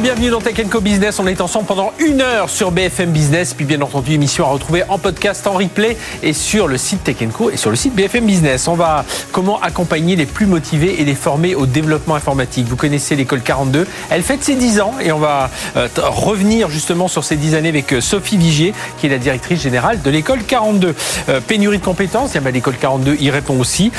Bienvenue dans Tech Co Business. On est ensemble pendant une heure sur BFM Business. Puis bien entendu, émission à retrouver en podcast, en replay et sur le site Tech Co et sur le site BFM Business. On va comment accompagner les plus motivés et les former au développement informatique. Vous connaissez l'école 42. Elle fête ses 10 ans et on va euh, revenir justement sur ces 10 années avec euh, Sophie Vigier, qui est la directrice générale de l'école 42. Euh, pénurie de compétences, l'école 42 y répond aussi.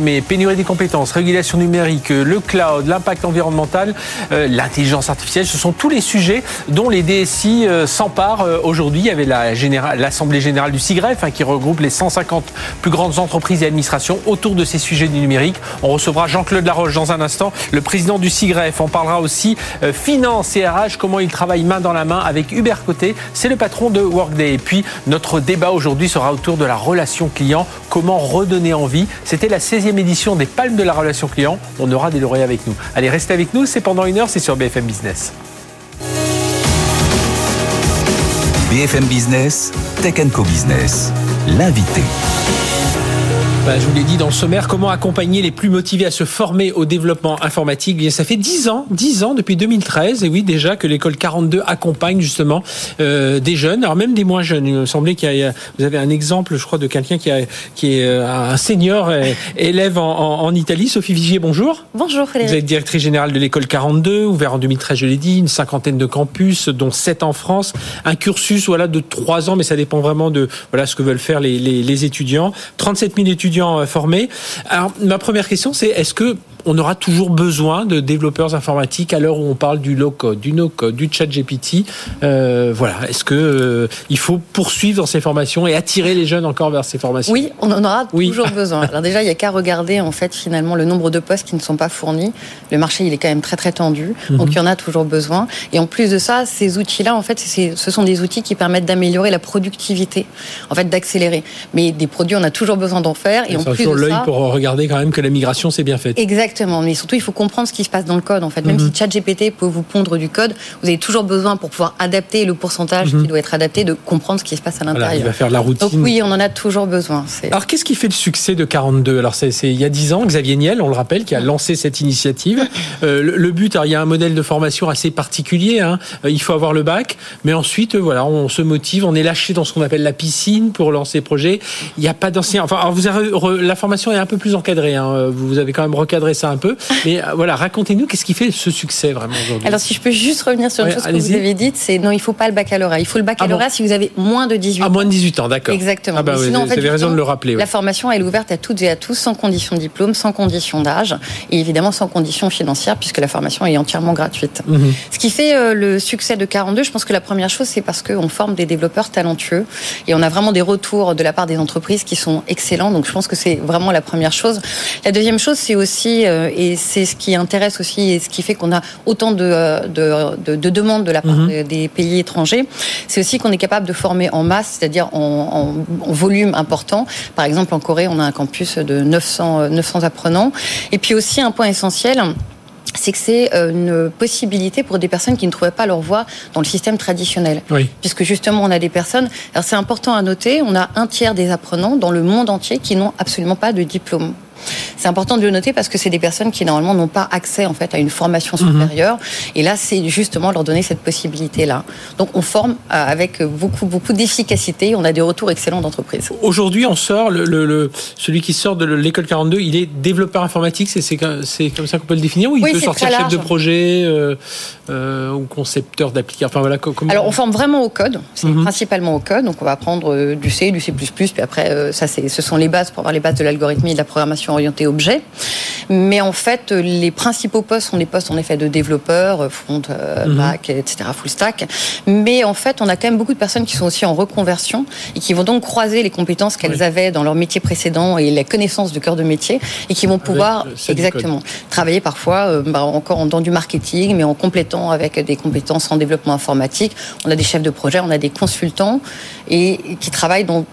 mais pénurie des compétences, régulation numérique, le cloud, l'impact environnemental, l'intelligence ce sont tous les sujets dont les DSI euh, s'emparent euh, aujourd'hui. Il y avait l'Assemblée générale du CIGREF hein, qui regroupe les 150 plus grandes entreprises et administrations autour de ces sujets du numérique. On recevra Jean-Claude Laroche dans un instant, le président du CIGREF. On parlera aussi euh, finance et RH, comment il travaille main dans la main avec Hubert Côté. C'est le patron de Workday. Et puis, notre débat aujourd'hui sera autour de la relation client. Comment redonner envie? C'était la 16e édition des Palmes de la relation client. On aura des lauréats avec nous. Allez, restez avec nous. C'est pendant une heure. C'est sur BFM Business. BFM Business, Tech Co Business, l'invité. Bah, je vous l'ai dit dans le sommaire, comment accompagner les plus motivés à se former au développement informatique? Bien, Ça fait 10 ans, 10 ans depuis 2013, et oui déjà que l'école 42 accompagne justement euh, des jeunes, alors même des moins jeunes. Il me semblait qu'il y a, vous avez un exemple, je crois, de quelqu'un qui, a, qui est euh, un senior élève en, en, Italie. Sophie Vigier, bonjour. Bonjour Frédéric. Vous êtes directrice générale de l'école 42, ouvert en 2013, je l'ai dit, une cinquantaine de campus, dont 7 en France, un cursus voilà de 3 ans, mais ça dépend vraiment de voilà ce que veulent faire les, les, les étudiants. 37 000 étudiants euh. Alors, ma première question, c'est est-ce que on aura toujours besoin de développeurs informatiques à l'heure où on parle du low-code, du no-code, du chat GPT. Euh, voilà. Est-ce que euh, il faut poursuivre dans ces formations et attirer les jeunes encore vers ces formations? Oui, on en aura toujours besoin. Alors déjà, il y a qu'à regarder en fait finalement le nombre de postes qui ne sont pas fournis. Le marché, il est quand même très très tendu, mhm. donc il y en a toujours besoin. Et en plus de ça, ces outils-là, en fait, ce sont des outils qui permettent d'améliorer la productivité, en fait, d'accélérer. Mais des produits, on a toujours besoin d'en faire. Et, en plus de l'œil pour regarder quand même que la migration s'est bien faite. Exactement. Exactement, mais surtout il faut comprendre ce qui se passe dans le code. En fait, même mhm. si ChatGPT peut vous pondre du code, vous avez toujours besoin pour pouvoir adapter le pourcentage mhm. qui doit être adapté, de comprendre ce qui se passe à l'intérieur. il va faire la routine. Donc oui, on en a toujours besoin. Alors qu'est-ce qui fait le succès de 42 Alors c'est il y a 10 ans, Xavier Niel, on le rappelle, qui a lancé cette initiative. Euh, le, but, alors, il y a un modèle de formation assez particulier. Hein. Euh, il faut avoir le bac, mais ensuite, euh, voilà, on se motive, on est lâché dans ce qu'on appelle la piscine pour lancer projet. Il n'y a pas d'anciens. Enfin, alors vous avez, la formation est un peu plus encadrée. Hein. Vous avez quand même recadré ça un peu, mais euh, voilà, racontez-nous qu'est-ce qui fait ce succès vraiment aujourd'hui? Alors si je peux juste revenir sur une chose que vous avez dite, c'est non, il faut pas le baccalauréat. Il faut le baccalauréat ah si vous avez moins de 18 ans. Ah, moins de 18 ans, d'accord. Exactement. Ah bah, sinon, vous avez raison de le rappeler. La formation, elle est ouverte à toutes et à tous, sans condition de diplôme, sans condition d'âge, et évidemment sans condition financière, puisque la formation est entièrement gratuite. Mhm. Ce qui fait euh, le succès de 42, je pense que la première chose, c'est parce qu'on forme des développeurs talentueux, et on a vraiment des retours de la part des entreprises qui sont excellents. Donc je pense que c'est vraiment la première chose. La deuxième chose, c'est aussi, euh, et c'est ce qui intéresse aussi et ce qui fait qu'on a autant de, euh, de, de, demandes de la part mhm. des pays étrangers, c'est aussi qu'on est capable de former en masse, c'est-à-dire en, en, volume important. Par exemple, en Corée, on a un campus de 900, 900 apprenants. Et puis aussi, un point essentiel, c'est que c'est euh, une possibilité pour des personnes qui ne trouvaient pas leur voie dans le système traditionnel. Puisque justement, on a des personnes. Alors, c'est important à noter, on a un tiers des apprenants dans le monde entier qui n'ont absolument pas de diplôme. C'est important de le noter parce que c'est des personnes qui normalement n'ont pas accès en fait à une formation mhm. supérieure. Et là, c'est justement leur donner cette possibilité-là. Donc, on forme euh, avec beaucoup beaucoup d'efficacité. On a des retours excellents d'entreprise. Aujourd'hui, on sort le, celui qui sort de l'école 42, il est développeur informatique. C'est comme ça qu'on peut le définir ou il peut sortir chef de projet euh, euh, ou concepteur d'application? Enfin voilà. Alors, on forme vraiment au code. C'est mhm. principalement au code. Donc, on va apprendre du C, du C++, puis après, ça, ce sont les bases pour avoir les bases de l'algorithme et de la programmation orienté objet. Mais en fait, les principaux postes sont des postes en effet de développeurs, front, euh, mhm. back, etc., full stack. Mais en fait, on a quand même beaucoup de personnes qui sont aussi en reconversion et qui vont donc croiser les compétences qu'elles avaient dans leur métier précédent et la connaissance du cœur de métier et qui vont pouvoir exactement travailler parfois euh, bah, encore dans du marketing, mais en complétant avec des compétences en développement informatique. On a des chefs de projet, on a des consultants et qui travaillent dans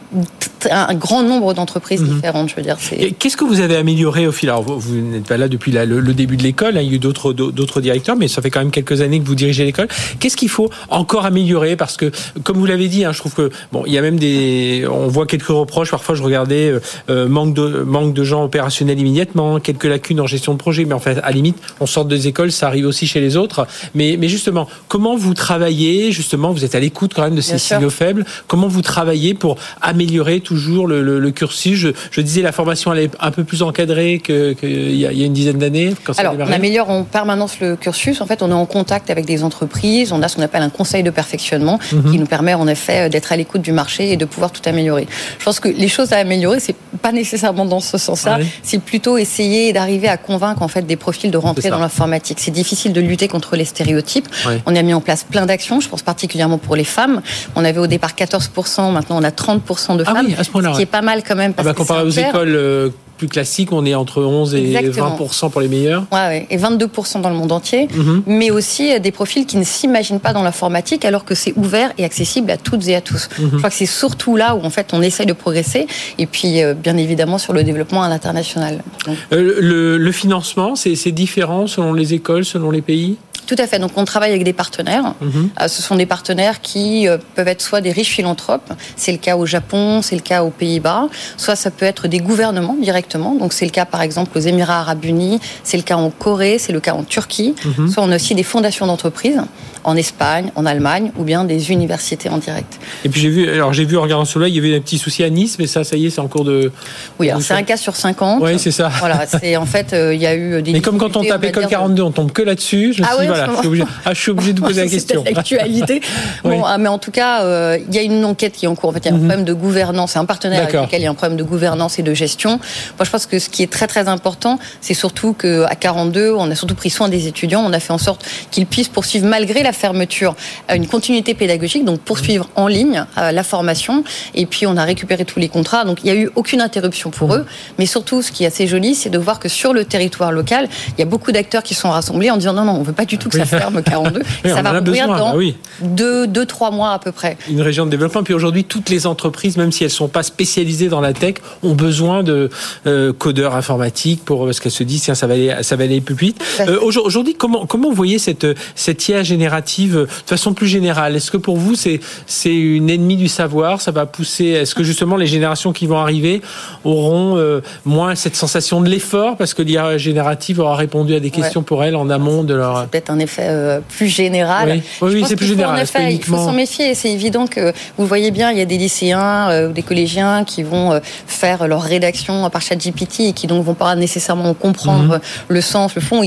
un grand nombre d'entreprises mhm. différentes. Je veux dire, qu'est-ce que vous avez amélioré au fil Alors, vous, n'êtes pas là depuis le, début de l'école, hein, il y a eu d'autres, d'autres directeurs, mais ça fait quand même quelques années que vous dirigez l'école. Qu'est-ce qu'il faut encore améliorer? Parce que, comme vous l'avez dit, hein, je trouve que, bon, il y a même des. On voit quelques reproches. Parfois, je regardais euh, euh, manque, de, manque de gens opérationnels immédiatement, quelques lacunes en gestion de projet, mais en fait, à limite, on sort des écoles, ça arrive aussi chez les autres. Mais, mais justement, comment vous travaillez? Justement, vous êtes à l'écoute quand même de ces signaux faibles. Comment vous travaillez pour améliorer toujours le, le, le cursus je, je, disais la formation elle est un peu plus encadrée qu'il y, y, a une dizaine d'années. Alors, on améliore en permanence le cursus. En fait, on est en contact avec des entreprises. On a ce qu'on appelle un conseil de perfectionnement mhm. qui nous permet en effet d'être à l'écoute du marché et de pouvoir tout améliorer. Je pense que les choses à améliorer, c'est pas nécessairement dans ce sens-là. C'est plutôt essayer d'arriver à convaincre en fait des profils de rentrer dans l'informatique. C'est difficile de lutter contre les stéréotypes. On a mis en place plein d'actions. Je pense particulièrement pour les femmes. On avait au départ 14%, maintenant on a 30% de ah femmes, ce, ce qui est pas mal quand même. Parce ah bah, comparé aux écoles euh, plus classiques, on est entre 11 et 20% pour les meilleurs. Ouais, ouais, et 22% dans le monde entier, mhm. mais aussi euh, des profils qui ne s'imaginent pas dans l'informatique alors que c'est ouvert et accessible à toutes et à tous. Mhm. Je crois que c'est surtout là où en fait on essaye de progresser et puis euh, bien évidemment sur le développement à l'international. le, le financement, c'est différent selon les écoles, selon les pays? Tout à fait. Donc on travaille avec des partenaires. Mhm. Euh, ce sont des partenaires qui euh, peuvent être soit des riches philanthropes, c'est le cas au Japon, c'est le cas aux Pays-Bas, soit ça peut être des gouvernements directement. Donc c'est le cas par exemple aux Émirats arabes unis, c'est le cas en Corée, c'est le cas en Turquie. Mhm. Soit on a aussi des fondations d'entreprises en Espagne, en Allemagne, ou bien des universités en direct. Et puis j'ai vu, alors j'ai vu en regardant cela, il y avait un petit souci à Nice, mais ça, ça y est, c'est en cours de. Oui, alors c'est un cas sur 50. Oui, c'est ça. Voilà, c'est en fait, euh, il y a eu des. Mais comme quand on tape école 42, on tombe que là-dessus. Je ah suis, voilà, je suis obligé, ah, je suis obligé de poser la question. L'actualité. bon, ah, mais en tout cas, euh, il y a une enquête qui est en cours. En fait, il y a un mhm. problème de gouvernance. C'est un partenaire avec lequel il y a un problème de gouvernance et de gestion. Moi, je pense que ce qui est très très important, c'est surtout qu'à 42, on a surtout pris soin des étudiants. On a fait en sorte qu'ils puissent poursuivre malgré la fermeture une continuité pédagogique, donc poursuivre en ligne euh, la formation. Et puis on a récupéré tous les contrats, donc il n'y a eu aucune interruption pour mmh. eux. Mais surtout, ce qui est assez joli, c'est de voir que sur le territoire local, il y a beaucoup d'acteurs qui sont rassemblés en disant non, non, on ne veut pas du tout que ça ferme 42. ça va ouvrir dans bah deux, deux, trois mois à peu près. Une région de développement. Puis aujourd'hui, toutes les entreprises, même si elles ne sont pas spécialisées dans la tech, ont besoin de euh, codeurs informatiques pour parce qu'elles se disent tiens ça va aller ça va aller plus vite. Euh, aujourd'hui, comment comment vous voyez cette cette IA générative de façon plus générale, est-ce que pour vous c'est c'est une ennemie du savoir? Ça va pousser Est-ce que justement les générations qui vont arriver auront euh, moins cette sensation de l'effort? Parce que l'IA générative aura répondu à des questions pour elles en amont de leur. C'est peut-être un effet euh, plus général. Oui, c'est plus général. Effet, Il faut s'en méfier. C'est évident que vous voyez bien, il y a des lycéens euh, ou des collégiens qui vont faire leur rédaction par ChatGPT et qui donc vont pas nécessairement comprendre mhm. le sens, le fond.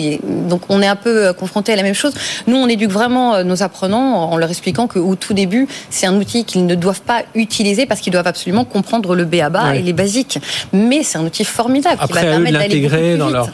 Donc on est un peu confronté à la même chose. Nous, on éduque vraiment nos apprenants en leur expliquant qu'au tout début, c'est un outil qu'ils ne doivent pas utiliser parce qu'ils doivent absolument comprendre le BABA et les basiques. Mais c'est un outil formidable qui va permettre d'aller dans leur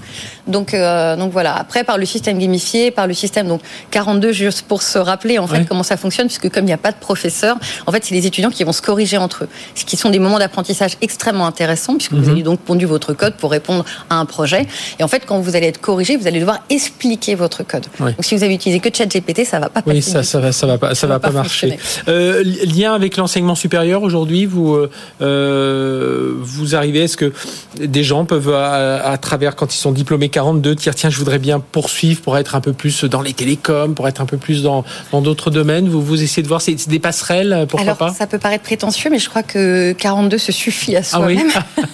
donc, euh, donc voilà. Après, par le système gamifié, par le système donc 42, juste pour se rappeler en fait comment ça fonctionne, puisque comme il n'y a pas de professeur, en fait, c'est les étudiants qui vont se corriger entre eux, ce qui sont des moments d'apprentissage extrêmement intéressants, puisque vous mhm. avez donc pondu votre code pour répondre à un projet. Et en fait, quand vous allez être corrigé, vous allez devoir expliquer votre code. Donc, si vous avez utilisé que ChatGPT, ça va pas. Oui, ça, ça va, ça va pas, ça, va, pas, marcher. Euh, lien avec l'enseignement supérieur aujourd'hui, vous euh, euh vous arrivez, est-ce que des gens peuvent à, à travers quand ils sont diplômés 42 dire tiens je voudrais bien poursuivre pour être un peu plus dans les télécoms, pour être un peu plus dans dans d'autres domaines. Vous vous essayez de voir c'est des passerelles pourquoi Alors, pas Ça peut paraître prétentieux, mais je crois que 42 se suffit à soi-même. Ah oui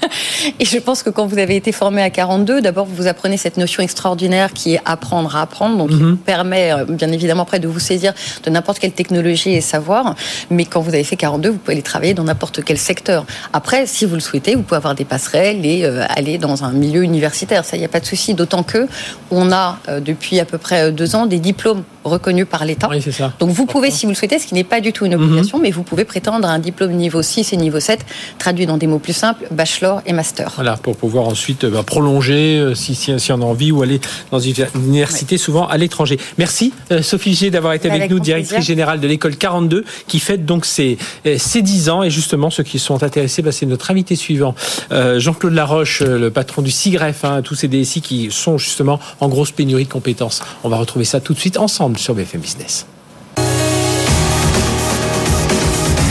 Et je pense que quand vous avez été formé à 42, d'abord vous apprenez cette notion extraordinaire qui est apprendre à apprendre, donc qui mhm. permet euh, bien évidemment après de vous saisir de n'importe quelle technologie et savoir. Mais quand vous avez fait 42, vous pouvez aller travailler dans n'importe quel secteur. Après, si vous le souhaitez, vous pouvez avoir des passerelles et euh, aller dans un milieu universitaire. Ça, il n'y a pas de souci. D'autant que on a euh, depuis à peu près euh, deux ans des diplômes reconnus par l'État. Oui, ça. Donc vous pouvez, si vous le souhaitez, ce qui n'est pas du tout une obligation, mhm. mais vous pouvez prétendre à un diplôme niveau 6 et niveau 7, traduit dans des mots plus simples, bachelor et master. Voilà, pour pouvoir ensuite bah, prolonger si, si, si, on a envie ou aller dans une université, souvent à l'étranger. Merci Sophie G d'avoir été avec, nous, directrice générale de l'école 42, qui fête donc ses, ses 10 ans. Et justement, ceux qui sont intéressés, bah, c'est notre invité suivant, Jean-Claude Laroche, le patron du CIGREF, hein, tous ces DSI sont justement en grosse pénurie de compétences. On va retrouver ça tout de suite ensemble sur BFM Business.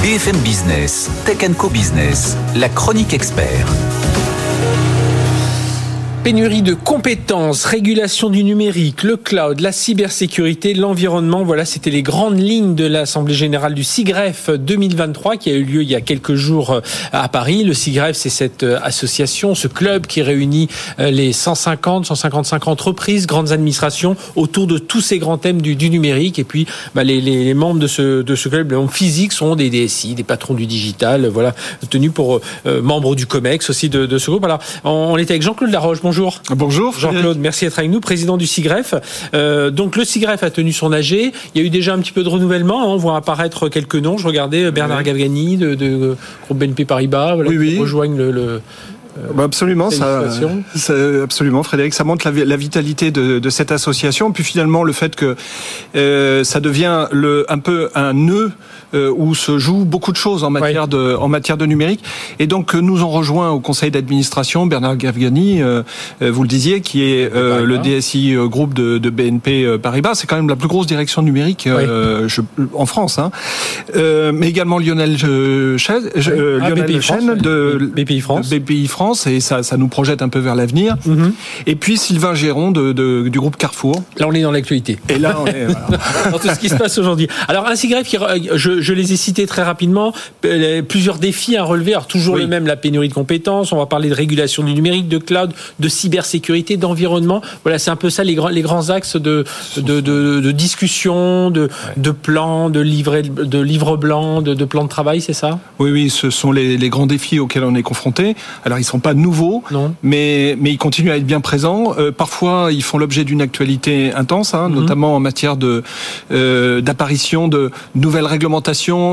BFM Business, Tech Co Business, la chronique expert. Pénurie de compétences, régulation du numérique, le cloud, la cybersécurité, l'environnement. Voilà, c'était les grandes lignes de l'Assemblée générale du CIGREF 2023 qui a eu lieu il y a quelques jours euh, à Paris. Le CIGREF, c'est cette euh, association, ce club qui réunit euh, les 150, 155 entreprises, grandes administrations autour de tous ces grands thèmes du, numérique. Et puis, bah, les, membres de ce, de ce club, membres physiques, sont des DSI, des patrons du digital, voilà, tenus pour membres du COMEX aussi de, ce groupe. Alors, on, était avec Jean-Claude Laroche. Bonjour. Bonjour. Jean-Claude, merci d'être avec nous, président du CIGREF. Euh, donc le CIGREF a tenu son AG. Il y a eu déjà un petit peu de renouvellement. Hein. On voit apparaître quelques noms. Je regardais euh, Bernard Gavgani de, de, groupe BNP Paribas, voilà, oui, qui rejoignent le, le bah absolument, ça, ça, absolument, Frédéric. Ça montre la, la vitalité de, de, cette association. Puis finalement, le fait que euh, ça devient le, un peu un nœud euh, où se joue beaucoup de choses en matière de en matière de numérique. Et donc nous en rejoint au conseil d'administration Bernard Gavgani, euh, euh, vous le disiez, qui est le DSI groupe de, de BNP Paribas. C'est quand même la plus grosse direction numérique je, en France. Hein. mais également Lionel Chaise, ah, Lionel Chen de BPI France. BPI France et ça, ça nous projette un peu vers l'avenir. Mhm. Et puis Sylvain Géron de, de, du groupe Carrefour. Là on est dans l'actualité. Et là on est voilà. dans tout ce qui se passe aujourd'hui. Alors un qui je, je, les ai cités très rapidement. Euh, plusieurs défis à relever. Alors toujours le même, la pénurie de compétences. On va parler de régulation du numérique, de cloud, de cybersécurité, d'environnement. Voilà, c'est un peu ça les grands, les grands axes de, de, de, de discussion, de, de plans, de livres, de livres blancs, de, de plans de travail, c'est ça? Oui, oui, ce sont les, les, grands défis auxquels on est confronté. Alors ils sont pas nouveaux, non. mais mais ils continuent à être bien présents. Euh, parfois, ils font l'objet d'une actualité intense, hein, mhm. notamment en matière de euh, d'apparition de nouvelles réglementations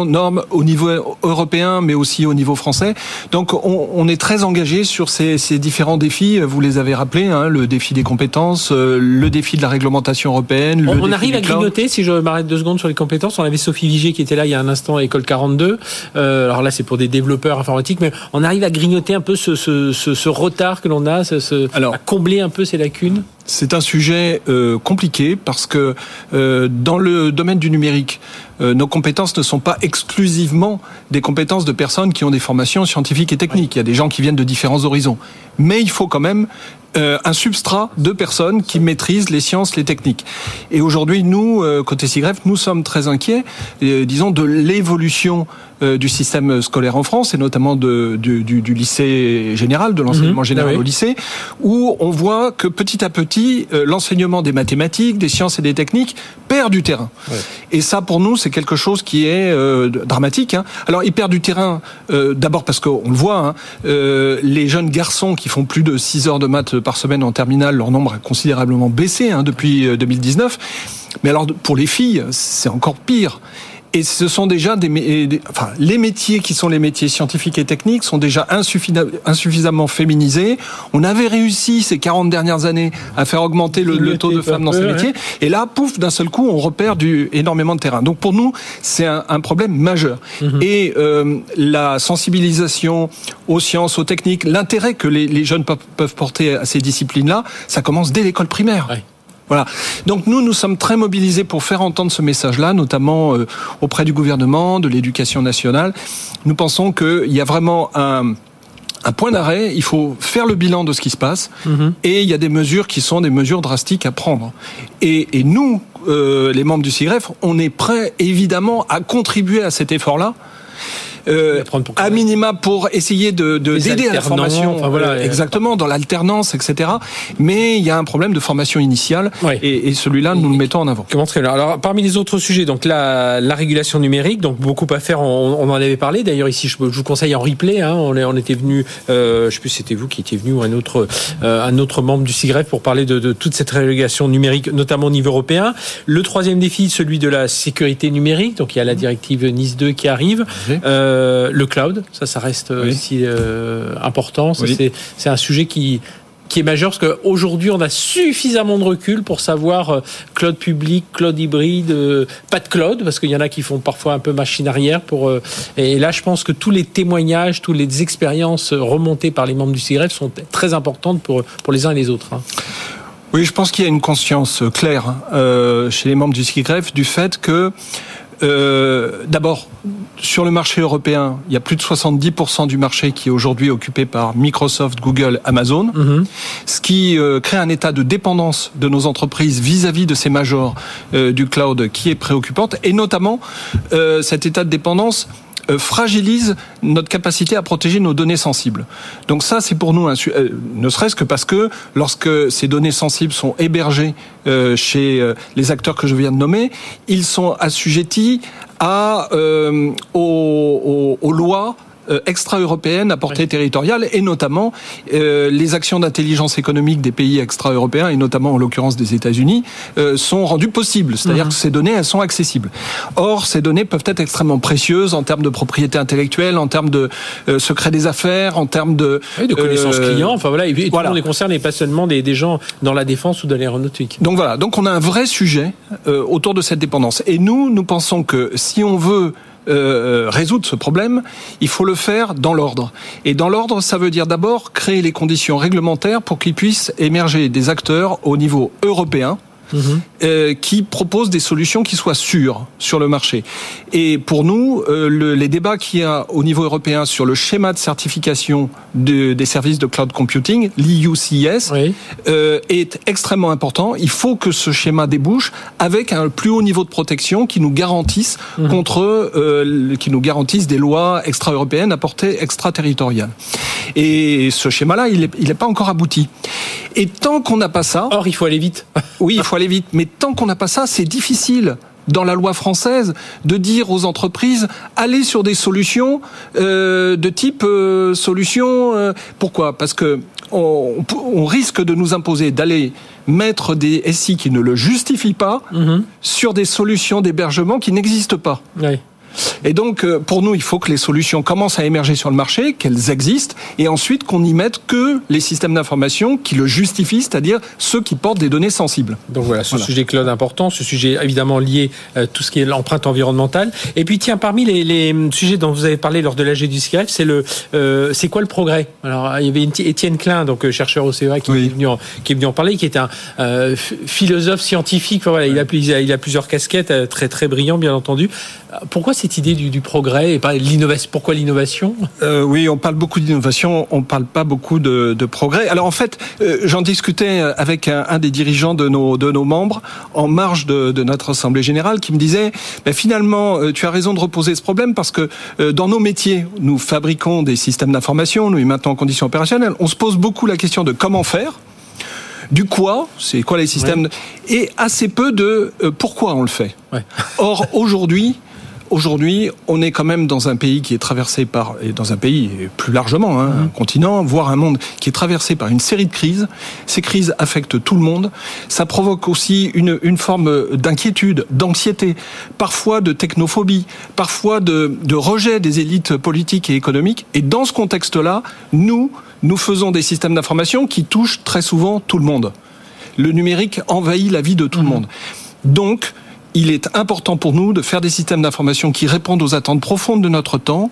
normes au niveau européen, mais aussi au niveau français. Donc on, est très engagé sur ces, différents défis. Vous les avez rappelés, hein, le défi des compétences, euh, le défi de la réglementation européenne. on, arrive à grignoter, si je m'arrête deux secondes sur les compétences, on avait Sophie Vigier qui était là il y a un instant à École 42. Euh, alors là, c'est pour des développeurs informatiques, mais on arrive à grignoter un peu ce, retard que l'on a, à combler un peu ces lacunes? C'est un sujet euh, compliqué parce que euh, dans le domaine du numérique, euh, nos compétences ne sont pas exclusivement des compétences de personnes qui ont des formations scientifiques et techniques. Il y a des gens qui viennent de différents horizons. Mais il faut quand même euh, un substrat de personnes qui maîtrisent les sciences, les techniques. Et aujourd'hui, nous, euh, côté CIGREF, nous sommes très inquiets, euh, disons, de l'évolution du système scolaire en France, et notamment de, du, du, lycée général, de l'enseignement mhm. général ah au lycée, où on voit que petit à petit, l'enseignement des mathématiques, des sciences et des techniques perd du terrain. Et ça, pour nous, c'est quelque chose qui est dramatique. Hein. Alors, il perd du terrain, d'abord parce qu'on le voit, hein, les jeunes garçons qui font plus de 6 heures de maths par semaine en terminale, leur nombre a considérablement baissé hein, depuis 2019. Euh, Mais alors pour les filles, c'est encore pire. Et ce sont déjà des, enfin, les métiers qui sont les métiers scientifiques et techniques sont déjà insuffisamment féminisés. On avait réussi ces 40 dernières années à faire augmenter le, taux de femmes dans ces métiers. Et là, pouf, d'un seul coup, on repère du, énormément de terrain. Donc pour nous, c'est un, problème majeur. Mhm. Et euh, la sensibilisation aux sciences, aux techniques, l'intérêt que les, jeunes peuvent porter à ces disciplines-là, ça commence dès l'école primaire. Voilà. Donc nous, nous sommes très mobilisés pour faire entendre ce message-là, notamment euh, auprès du gouvernement, de l'éducation nationale. Nous pensons qu'il y a vraiment un, un point d'arrêt, il faut faire le bilan de ce qui se passe, mhm. et il y a des mesures qui sont des mesures drastiques à prendre. Et, et nous, euh, les membres du CIREF, on est prêts évidemment à contribuer à cet effort-là euh, à minima pour essayer de d'aider à la formation, enfin, voilà, euh, exactement dans l'alternance, etc. Mais il y a un problème de formation initiale et, et celui-là nous le mettons en avant. Comment. Alors parmi les autres sujets, donc la, la régulation numérique, donc beaucoup à faire. On, on en avait parlé. D'ailleurs ici, je, je, vous conseille en replay. Hein, on, on était venu, euh, je sais plus c'était vous qui étiez venu ou un autre euh, un autre membre du CIGREF pour parler de, de toute cette régulation numérique, notamment au niveau européen. Le troisième défi, celui de la sécurité numérique. Donc il y a la directive Nice 2 qui arrive. Euh, euh, le cloud, ça, ça reste aussi euh, important. C'est un sujet qui qui est majeur parce qu'aujourd'hui on a suffisamment de recul pour savoir euh, cloud public, cloud hybride, pas de cloud parce qu'il y en a qui font parfois un peu machine arrière pour et là je pense que tous les témoignages, toutes les expériences remontées par les membres du CIREF sont très importantes pour pour les uns et les autres. Hein. Oui, je pense qu'il y a une conscience claire chez les membres du CIREF du fait que euh, D'abord, sur le marché européen, il y a plus de 70% du marché qui est aujourd'hui occupé par Microsoft, Google, Amazon, Mhm. ce qui euh, crée un état de dépendance de nos entreprises vis-à-vis de ces majors euh, du cloud qui est préoccupante, et notamment euh, cet état de dépendance fragilise notre capacité à protéger nos données sensibles. Donc ça, c'est pour nous, ne serait-ce que parce que lorsque ces données sensibles sont hébergées chez les acteurs que je viens de nommer, ils sont assujettis à, euh, aux, lois euh, extra-européennes à portée territoriale et notamment euh, les actions d'intelligence économique des pays extra-européens et notamment en l'occurrence des États-Unis euh, sont rendues possibles. C'est-à-dire que ces données elles sont accessibles. Or ces données peuvent être extrêmement précieuses en termes de propriété intellectuelle, en termes de euh, secret des affaires, en termes de Oui, de connaissances euh, clients. Enfin voilà, et, et tout voilà. le monde est concerné, pas seulement des, des gens dans la défense ou dans l'aéronautique. Donc voilà, donc on a un vrai sujet euh, autour de cette dépendance. Et nous, nous pensons que si on veut euh, résoudre ce problème, il faut le faire dans l'ordre. Et dans l'ordre, ça veut dire d'abord créer les conditions réglementaires pour qu'il puisse émerger des acteurs au niveau européen euh, qui proposent des solutions qui soient sûres sur le marché. Et pour nous, euh, le- les débats qu'il y a au niveau européen sur le schéma de certification de- des services de cloud computing, l'IUCS, Oui. euh, est extrêmement important. Il faut que ce schéma débouche avec un plus haut niveau de protection qui nous garantisse contre, euh, qui nous garantisse des lois extra-européennes à portée extraterritoriale. Et ce schéma-là, il n'est il est pas encore abouti. Et tant qu'on n'a pas ça, Or, il faut aller vite. oui, il faut aller vite. Mais tant qu'on n'a pas ça, c'est difficile dans la loi française de dire aux entreprises allez sur des solutions euh, de type euh, solution. euh, pourquoi? Parce que on, on risque de nous imposer d'aller mettre des SI qui ne le justifient pas sur des solutions d'hébergement qui n'existent pas. Oui. Et donc, euh, pour nous, il faut que les solutions commencent à émerger sur le marché, qu'elles existent, et ensuite qu'on n'y mette que les systèmes d'information qui le justifient, c'est-à-dire ceux qui portent des données sensibles. Donc voilà, ce Voilà. sujet cloud important, ce sujet évidemment lié à tout ce qui est l'empreinte environnementale. Et puis tiens, parmi les, les sujets dont vous avez parlé lors de l'AG du CIREF, c'est le, euh, c'est quoi le progrès? Alors il y avait Étienne Klein, donc euh, chercheur au CEA, qui, Oui. est venu en, qui est venu en parler, qui est un euh, ph- philosophe scientifique. Enfin, voilà, il a, plus- il a plusieurs casquettes, euh, très très brillant, bien entendu. Euh, Pourquoi cette idée du, du progrès et pas l'innovation? Pourquoi l'innovation? Euh, oui, on parle beaucoup d'innovation, on parle pas beaucoup de, de progrès. Alors en fait, euh, j'en discutais avec un, un des dirigeants de nos, de nos membres en marge de, de notre assemblée générale qui me disait ben, finalement, euh, tu as raison de reposer ce problème parce que euh, dans nos métiers, nous fabriquons des systèmes d'information, nous les maintenons en conditions opérationnelles. On se pose beaucoup la question de comment faire. Du quoi, c'est quoi les systèmes, et assez peu de euh, pourquoi on le fait. Ouais. Or, aujourd'hui, aujourd'hui, on est quand même dans un pays qui est traversé par, et dans un pays et plus largement, hein, un continent, voire un monde qui est traversé par une série de crises. Ces crises affectent tout le monde. Ça provoque aussi une, une forme d'inquiétude, d'anxiété, parfois de technophobie, parfois de, de rejet des élites politiques et économiques. Et dans ce contexte-là, nous, nous faisons des systèmes d'information qui touchent très souvent tout le monde. Le numérique envahit la vie de tout le monde. Donc, il est important pour nous de faire des systèmes d'information qui répondent aux attentes profondes de notre temps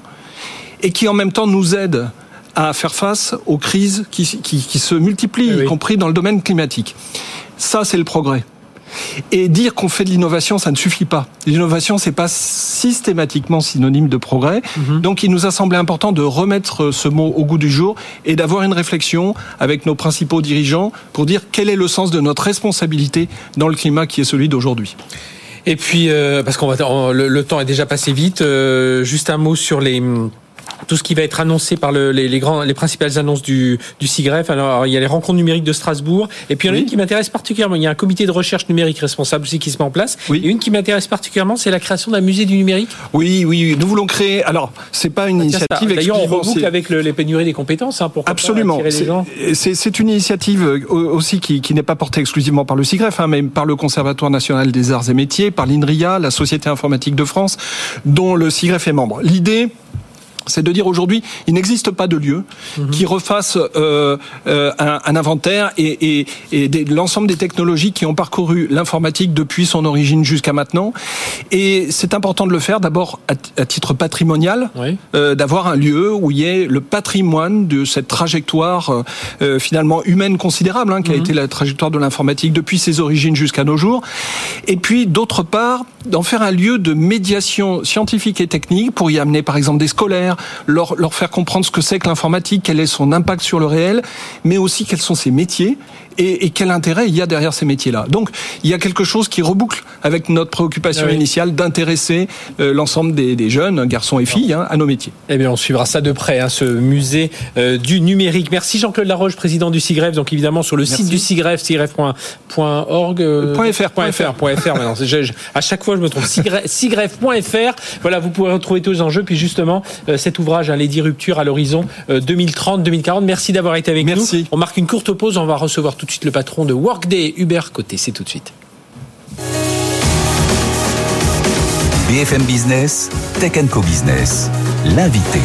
et qui en même temps nous aident à faire face aux crises qui, qui, qui se multiplient, oui. y compris dans le domaine climatique. Ça, c'est le progrès. Et dire qu'on fait de l'innovation, ça ne suffit pas. L'innovation, c'est pas systématiquement synonyme de progrès. Donc, il nous a semblé important de remettre ce mot au goût du jour et d'avoir une réflexion avec nos principaux dirigeants pour dire quel est le sens de notre responsabilité dans le climat qui est celui d'aujourd'hui. Et puis, euh, parce qu'on va, le, le temps est déjà passé vite, euh, juste un mot sur les tout ce qui va être annoncé par le- les, les grands, les principales annonces du, du CIGREF. Alors, il y a les rencontres numériques de Strasbourg, et puis il y en a Oui. une qui m'intéresse particulièrement. Il y a un comité de recherche numérique responsable aussi qui se met en place. Oui. Et une qui m'intéresse particulièrement, c'est la création d'un musée du numérique. Oui, oui, oui, nous voulons créer. Alors, c'est pas une ça- initiative. D'ailleurs, on reboucle avec le- les pénuries des compétences. Hein, pour Absolument. C'est- une initiative euh, aussi qui, qui n'est pas portée exclusivement par le CIGREF, hein, mais par le Conservatoire national des arts et métiers, par l'INRIA, la Société informatique de France, dont le CIGREF est membre. L'idée, c'est de dire aujourd'hui, il n'existe pas de lieu mhm. qui refasse euh, euh, un, inventaire et, l'ensemble des technologies qui ont parcouru l'informatique depuis son origine jusqu'à maintenant. Et c'est important de le faire d'abord à, titre patrimonial, euh, d'avoir un lieu où il y ait le patrimoine de cette trajectoire finalement humaine considérable, hein, qui a mhm. été la trajectoire de l'informatique depuis ses origines jusqu'à nos jours. Et puis d'autre part, d'en faire un lieu de médiation scientifique et technique pour y amener par exemple des scolaires leur, faire comprendre ce que c'est que l'informatique, quel est son impact sur le réel, mais aussi quels sont ses métiers et, quel intérêt il y a derrière ces métiers-là. Donc, il y a quelque chose qui reboucle avec notre préoccupation ah initiale d'intéresser euh, l'ensemble des, jeunes, garçons et filles, hein, à nos métiers. Eh bien, on suivra ça de près, hein, ce musée euh, du numérique. Merci Jean-Claude Laroche, président du CIGREF. Donc, évidemment, sur le site du CIGREF, cigref.org. Euh, .fr, .fr, .fr. maintenant, à chaque fois, je me trompe. cigref.fr. Voilà, vous pourrez retrouver tous les enjeux. Puis, justement, cet ouvrage, hein, Les 10 ruptures à l'horizon 2030-2040. Merci d'avoir été avec Merci. nous. On marque une courte pause. On va recevoir tout de suite le patron de Workday, Hubert Côté. C'est tout de suite. BFM Business, Tech Co Business, l'invité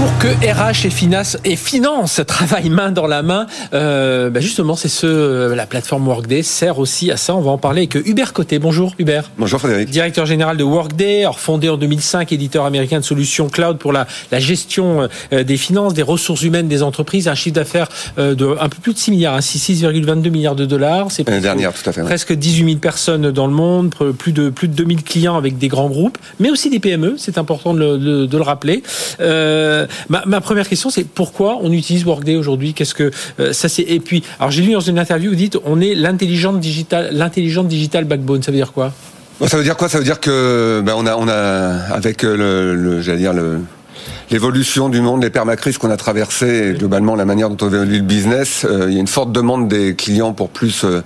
pour que RH et finance, et finance travaillent main dans la main, euh, bah justement, c'est ce euh, la plateforme Workday sert aussi à ça. On va en parler avec Hubert Côté. Bonjour Hubert. Bonjour Frédéric. Directeur général de Workday, fondé en 2005, éditeur américain de solutions cloud pour la, la gestion euh, des finances, des ressources humaines des entreprises, un chiffre d'affaires de un peu plus de 6 milliards, hein, 6,22 milliards de dollars. C'est presque, dernière, tout à fait, presque 18 000 personnes dans le monde, plus de plus de 2000 clients avec des grands groupes, mais aussi des PME. C'est important de le, de le rappeler. Euh, Ma, première question, c'est pourquoi on utilise Workday aujourd'hui? Qu'est-ce que euh, ça c'est Et puis, alors j'ai lu dans une interview, vous dites, on est l'intelligente digital, l'intelligente digital backbone. Ça veut dire quoi? Ça veut dire quoi? Ça veut dire que ben, on a, on a avec le, j'allais dire le l'évolution du monde, les permacrises qu'on a traversées, globalement la manière dont on évolue le business, euh, il y a une forte demande des clients pour plus euh,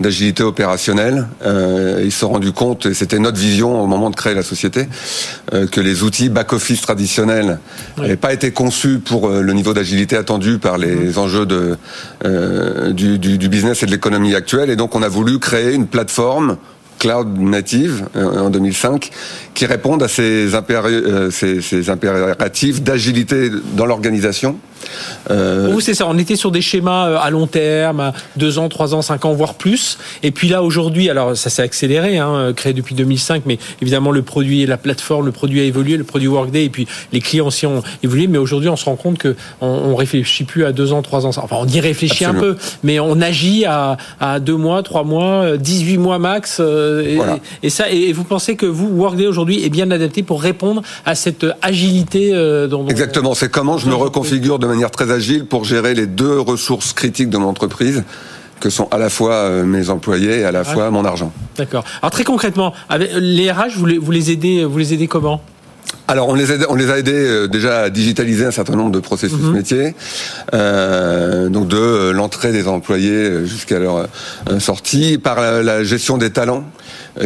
d'agilité opérationnelle. Euh, ils se sont rendus compte, et c'était notre vision au moment de créer la société, euh, que les outils back-office traditionnels n'avaient pas été conçus pour euh, le niveau d'agilité attendu par les mhm. enjeux de, euh, du, du, du business et de l'économie actuelle. Et donc on a voulu créer une plateforme cloud native en 2005 qui répondent à ces, ces impératifs d'agilité dans l'organisation euh... vous, c'est ça. On était sur des schémas euh, à long terme, à 2 ans, 3 ans, 5 ans, voire plus. Et puis là, aujourd'hui, alors ça s'est accéléré, hein, euh, créé depuis 2005, mais évidemment, le produit, la plateforme, le produit a évolué, le produit Workday, et puis les clients aussi ont évolué. Mais aujourd'hui, on se rend compte que on, réfléchit plus à 2 ans, 3 ans. Enfin, on y réfléchit un peu, mais on agit à, à 2 mois, 3 mois, 18 mois max. Euh, et, ça, et vous pensez que vous, Workday aujourd'hui, est bien adapté pour répondre à cette agilité dont, Exactement. C'est comment je me reconfigure de manière très agile pour gérer les deux ressources critiques de mon entreprise que sont à la fois euh, mes employés et à la fois mon argent. D'accord. Alors très concrètement, avec les RH, vous les, vous les aidez, vous les aidez comment? Alors on les, on les a aidés euh, déjà à digitaliser un certain nombre de processus mhm. métiers, euh, donc de l'entrée des employés jusqu'à leur sortie, par la, gestion des talents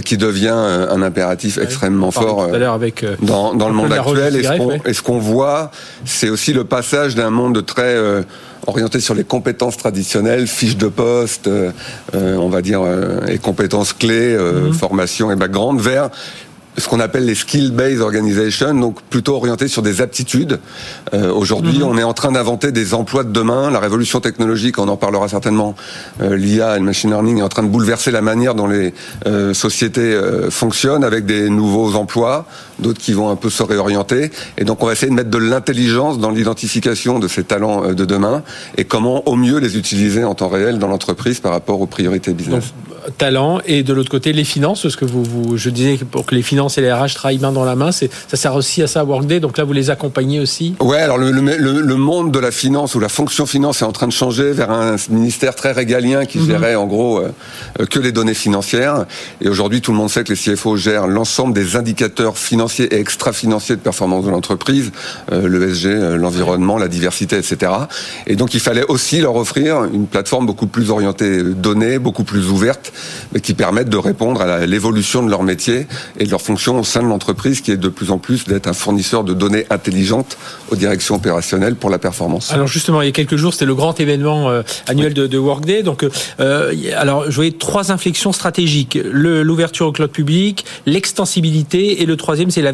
qui devient un impératif extrêmement fort avec, dans, dans le monde actuel. Et ce qu'on voit, c'est aussi le passage d'un monde très orienté sur les compétences traditionnelles, fiches de poste, on va dire, et compétences clés, mhm. formation et background, vers ce qu'on appelle les skill-based organization, donc plutôt orienté sur des aptitudes. Euh, Aujourd'hui, mhm. on est en train d'inventer des emplois de demain. La révolution technologique, on en parlera certainement, euh, l'IA et le machine learning est en train de bouleverser la manière dont les euh, sociétés euh, fonctionnent avec des nouveaux emplois, d'autres qui vont un peu se réorienter. Et donc, on va essayer de mettre de l'intelligence dans l'identification de ces talents euh, de demain et comment au mieux les utiliser en temps réel dans l'entreprise par rapport aux priorités business. Donc, talent et de l'autre côté les finances, parce que vous, vous, je disais pour que les finances et les RH travaillent main dans la main. Ça sert aussi à ça Workday. Donc là, vous les accompagnez aussi. Ouais, alors le, le, monde de la finance ou la fonction finance est en train de changer vers un ministère très régalien qui mhm. gérait en gros euh, que les données financières. Et aujourd'hui, tout le monde sait que les CFO gèrent l'ensemble des indicateurs financiers et extra-financiers de performance de l'entreprise, euh, l'ESG, euh, l'environnement, la diversité, etc. Et donc, il fallait aussi leur offrir une plateforme beaucoup plus orientée données, beaucoup plus ouverte, mais qui permette de répondre à l'évolution de leur métier et de leur fonction fonction au sein de l'entreprise qui est de plus en plus d'être un fournisseur de données intelligentes aux directions opérationnelles pour la performance. Alors justement, il y a quelques jours, c'était le grand événement euh, annuel de, Workday. Donc, euh, alors, je voyais trois inflexions stratégiques l'ouverture au cloud public, l'extensibilité et le troisième, c'est la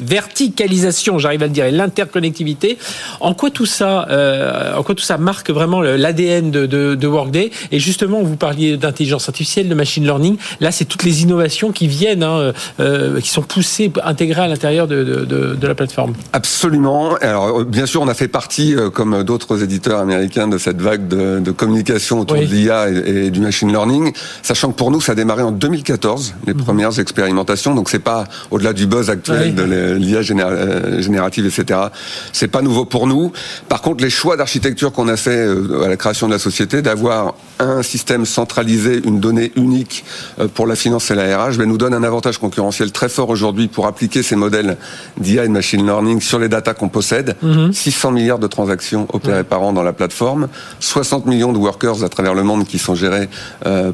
verticalisation, j'arrive à le dire, et l'interconnectivité. En quoi tout ça, euh, en quoi tout ça marque vraiment l'ADN de, Workday? Et justement, vous parliez d'intelligence artificielle, de machine learning. Là, c'est toutes les innovations qui viennent, hein, euh, qui sont poussées, intégrées à l'intérieur de, de, la plateforme. Absolument. Alors, bien sûr, on a fait partie, euh, comme d'autres éditeurs américains, de cette vague de, communication autour de l'IA et, et, du machine learning, sachant que pour nous, ça a démarré en 2014, les mhm. premières expérimentations. Donc, c'est pas au-delà du buzz actuel de l'IA euh, générative, etc. C'est pas nouveau pour nous. Par contre, les choix d'architecture qu'on a fait euh, à la création de la société, d'avoir un système centralisé, une donnée unique euh, pour la finance et la RH, ben, nous donne un avantage concurrentiel très fort aujourd'hui pour appliquer ces modèles d'IA et de machine learning sur les datas qu'on possède. 600 mhm. milliards de transactions opérées par an dans la plateforme, 60 millions de workers à travers le monde qui sont gérés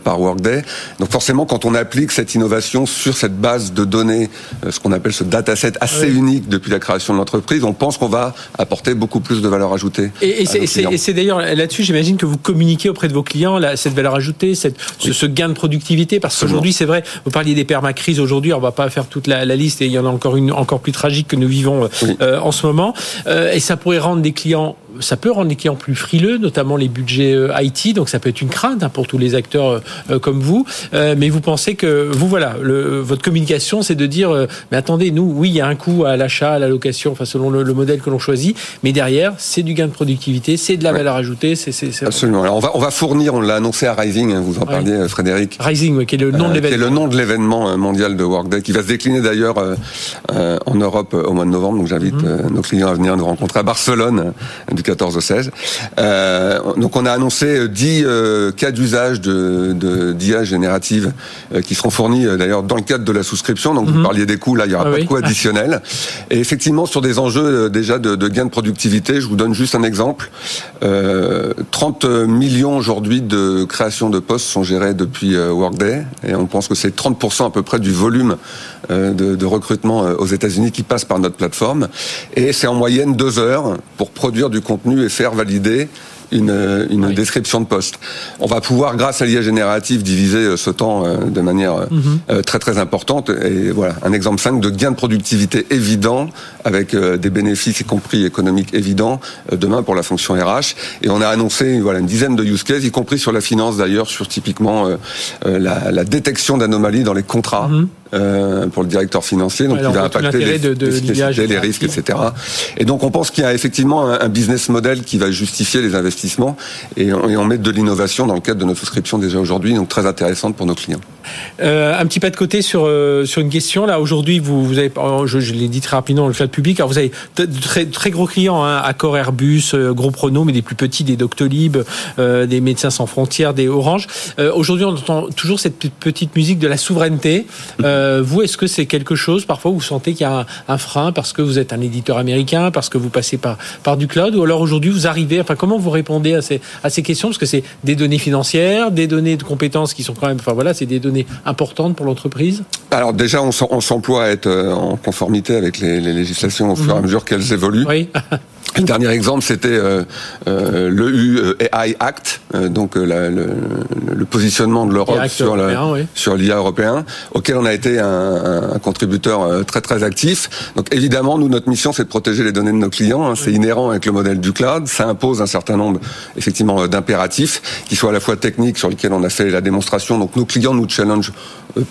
par Workday. Donc forcément, quand on applique cette innovation sur cette base de données, ce qu'on appelle ce dataset assez unique depuis la création de l'entreprise, on pense qu'on va apporter beaucoup plus de valeur ajoutée. Et, c'est d'ailleurs là-dessus, j'imagine que vous communiquez auprès de vos clients cette valeur ajoutée, cette, ce, gain de productivité, parce qu'aujourd'hui, c'est vrai, vous parliez des permacrises aujourd'hui, on va pas faire toute la, liste, et il y en a encore une encore plus tragique que nous vivons euh, en ce moment, euh, et ça pourrait rendre des clients ça peut rendre les clients plus frileux, notamment les budgets euh, IT. Donc ça peut être une crainte hein, pour tous les acteurs comme vous. mais vous pensez que vous voilà, le, votre communication, c'est de dire mais attendez, nous, oui, il y a un coût à l'achat, à la location, enfin selon le, modèle que l'on choisit, mais derrière, c'est du gain de productivité, c'est de la valeur ajoutée. C'est, Absolument. Alors on va, on va fournir, on l'a annoncé à Rising, hein, vous en parliez, euh, Frédéric. Rising, qui est le nom de l'événement. Euh, qui est le nom de l'événement euh, mondial de Workday, qui va se décliner d'ailleurs en Europe au mois de novembre. Donc j'invite mhm. nos clients à venir nous rencontrer à Barcelone du 14 au 16. donc on a annoncé 10 cas d'usage de, de d'IA générative qui seront fournis d'ailleurs dans le cadre de la souscription. Donc vous mhm. parliez des coûts, là il y aura ah pas de coûts additionnels. Et effectivement sur des enjeux déjà de, de gain de productivité, je vous donne juste un exemple. 30 millions aujourd'hui de création de postes sont gérés depuis euh, Workday et on pense que c'est 30% à peu près du volume euh, de, recrutement euh, aux États-Unis qui passe par notre plateforme et c'est en moyenne deux heures pour produire du contenu et faire valider une, une description de poste. On va pouvoir, grâce à l'IA générative, diviser euh, ce temps euh, de manière euh, mhm. très très importante. Et voilà, un exemple 5 de gain de productivité évident avec des bénéfices, y compris économiques évidents, demain pour la fonction RH. Et on a annoncé voilà une dizaine de use cases, y compris sur la finance d'ailleurs, sur typiquement la, la, détection d'anomalies dans les contrats. Mhm. Euh, pour le directeur financier, donc il va impacter les, de, de les risques, etc. Et donc on pense qu'il y a effectivement un, business model qui va justifier les investissements et on, et on met de l'innovation dans le cadre de notre souscription déjà aujourd'hui, donc très intéressante pour nos clients. Euh, un petit pas de côté sur euh, sur une question là. Aujourd'hui, vous vous avez, oh, je, l'ai dit très rapidement, le cloud public. Alors vous avez de très très gros clients, hein, Accor, Airbus, euh, gros pronos, mais des plus petits, des Doctolib, euh, des Médecins sans frontières, des Orange. Aujourd'hui, on entend toujours cette petite musique de la souveraineté. Vous, est-ce que c'est quelque chose, parfois, vous sentez qu'il y a un, frein parce que vous êtes un éditeur américain, parce que vous passez par, par du cloud, ou alors aujourd'hui, vous arrivez, enfin, comment vous répondez à ces, à ces questions? Parce que c'est des données financières, des données de compétences qui sont quand même, enfin voilà, c'est des données importantes pour l'entreprise Alors déjà, on s'emploie à être euh, en conformité avec les, législations au fur et à mhm. mesure qu'elles évoluent. Oui. Le dernier exemple, c'était euh, euh, le AI Act, euh, donc le, le, positionnement de l'Europe sur, sur l'IA européen, auquel on a été un, un, contributeur très très actif. Donc évidemment, nous notre mission, c'est de protéger les données de nos clients. Hein, c'est inhérent avec le modèle du cloud. Ça impose un certain nombre, effectivement, d'impératifs qui soient à la fois techniques sur lesquels on a fait la démonstration. Donc nos clients nous challenge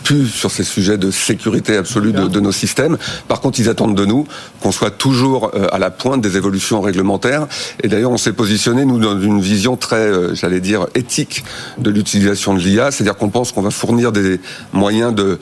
plus sur ces sujets de sécurité absolue de, de nos systèmes. Par contre, ils attendent de nous qu'on soit toujours à la pointe des évolutions réglementaire. Et d'ailleurs, on s'est positionné, nous, dans une vision très, euh, j'allais dire, éthique de l'utilisation de l'IA. C'est-à-dire qu'on pense qu'on va fournir des moyens de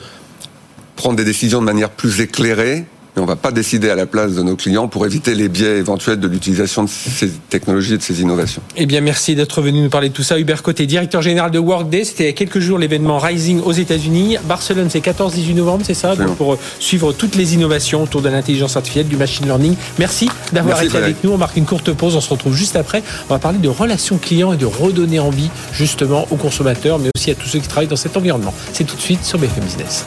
prendre des décisions de manière plus éclairée, mais on ne va pas décider à la place de nos clients pour éviter les biais éventuels de l'utilisation de ces technologies et de ces innovations. Eh bien, merci d'être venu nous parler de tout ça. Hubert Côté, directeur général de Workday. C'était il y a quelques jours l'événement Rising aux États-Unis. Barcelone, c'est 14-18 novembre, c'est ça? Donc, Pour suivre toutes les innovations autour de l'intelligence artificielle, du machine learning. Merci d'avoir été avec nous. On marque une courte pause. On se retrouve juste après. On va parler de relations clients et de redonner envie justement aux consommateurs, mais aussi à tous ceux qui travaillent dans cet environnement. C'est tout de suite sur BFM Business.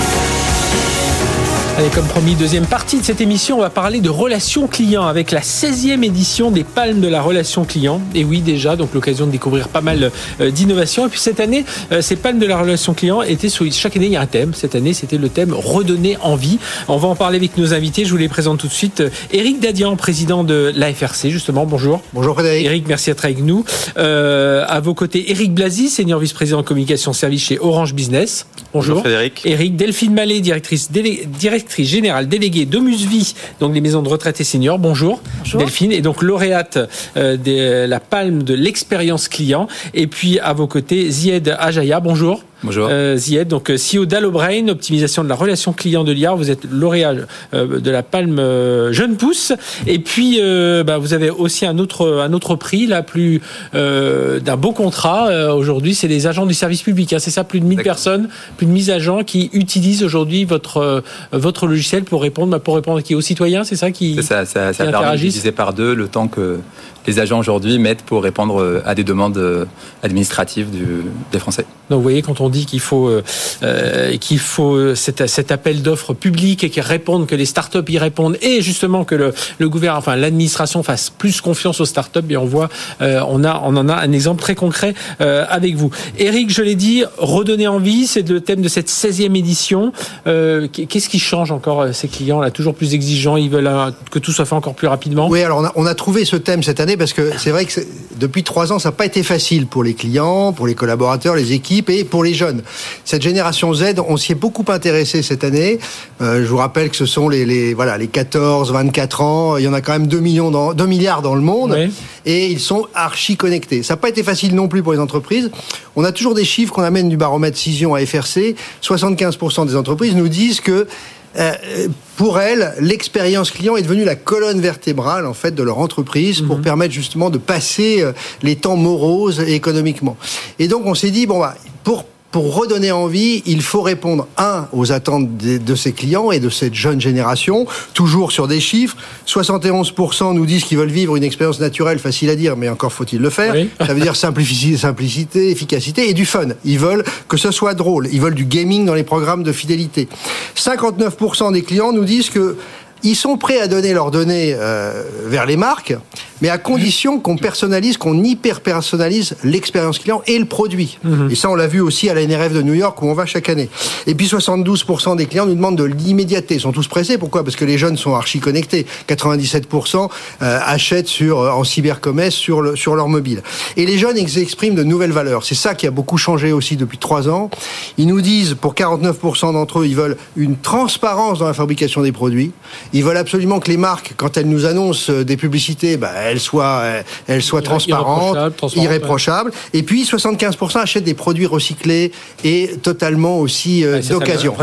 Allez, comme promis, deuxième partie de cette émission, on va parler de relations clients avec la 16e édition des Palmes de la relation client. Et oui, déjà, donc l'occasion de découvrir pas mal euh, d'innovations. Et puis cette année, euh, ces Palmes de la relation client étaient sur chaque année il y a un thème. Cette année, c'était le thème redonner envie. On va en parler avec nos invités. Je vous les présente tout de suite. Éric Dadian, président de l'AFRC, justement. Bonjour. Bonjour Frédéric. Éric, merci d'être avec nous. Euh, à vos côtés, Éric Blasi, senior vice-président communication service chez Orange Business. Bonjour. Bonjour Frédéric. Éric, Delphine Mallet, directrice, directrice directrice générale déléguée d'Omus Vie, donc les maisons de retraite et seniors. Bonjour, Delphine. Et donc lauréate euh, de la palme de l'expérience client. Et puis à vos côtés, Zied Ajaya. Bonjour. Bonjour. Euh, Zied, donc euh, CEO d'AlloBrain, optimisation de la relation client de l'IA. Vous êtes lauréat euh, de la Palme Jeune Pousse. Et puis, euh, bah, vous avez aussi un autre, un autre prix, là, plus d'un beau contrat. aujourd'hui, c'est les agents du service public. Hein, c'est ça, plus de 1000 personnes, plus de 1000 agents qui utilisent aujourd'hui votre, votre logiciel pour répondre, bah, pour répondre qui? Aux citoyens. C'est ça qui. C'est ça, ça, diviser par deux le temps que les agents aujourd'hui mettent pour répondre à des demandes administratives du, des Français. Donc, vous voyez, quand on dit qu'il faut euh, qu'il faut cet, cet appel d'offres public et qu'ils répondent, que les startups y répondent, et justement que le, le gouvernement, enfin l'administration fasse plus confiance aux startups. Et on voit, euh, on a, on en a un exemple très concret euh, avec vous. Eric, je l'ai dit, redonner envie, c'est le thème de cette 16e édition. Euh, Qu'est-ce qui change encore euh, ces clients là, toujours plus exigeants, ils veulent euh, que tout soit fait encore plus rapidement. Oui, alors on a, on a trouvé ce thème cette année parce que c'est vrai que depuis trois ans, ça n'a pas été facile pour les clients, pour les collaborateurs, les équipes et pour les jeunes. Cette génération Z, on s'y est beaucoup intéressé cette année. Euh, je vous rappelle que ce sont les, les, voilà les 14, 24 ans. Il y en a quand même 2 millions, dans, 2 milliards dans le monde, oui. et ils sont archi connectés. Ça n'a pas été facile non plus pour les entreprises. On a toujours des chiffres qu'on amène du baromètre Cision à FRC. 75% des entreprises nous disent que euh, pour elles, l'expérience client est devenue la colonne vertébrale en fait de leur entreprise pour mmh. permettre justement de passer euh, les temps moroses économiquement. Et donc on s'est dit bon bah pour pour redonner envie, il faut répondre, un, aux attentes de, de ses clients et de cette jeune génération, toujours sur des chiffres. 71% nous disent qu'ils veulent vivre une expérience naturelle, facile à dire, mais encore faut-il le faire. Oui. Ça veut dire simplicité, simplicité, efficacité et du fun. Ils veulent que ce soit drôle. Ils veulent du gaming dans les programmes de fidélité. 59% des clients nous disent que ils sont prêts à donner leurs données euh, vers les marques, mais à condition qu'on personnalise, qu'on hyper-personnalise l'expérience client et le produit. Mmh. Et ça, on l'a vu aussi à la NRF de New York où on va chaque année. Et puis 72% des clients nous demandent de l'immédiateté. Ils sont tous pressés. Pourquoi? Parce que les jeunes sont archi connectés. 97% euh, achètent sur, en cybercommerce sur, le, sur leur mobile. Et les jeunes ils expriment de nouvelles valeurs. C'est ça qui a beaucoup changé aussi depuis trois ans. Ils nous disent, pour 49% d'entre eux, ils veulent une transparence dans la fabrication des produits. Ils veulent absolument que les marques, quand elles nous annoncent des publicités, bah, elles soient, elles soient transparentes, irréprochables, irréprochables. Et puis 75% achètent des produits recyclés et totalement aussi euh, ouais, d'occasion.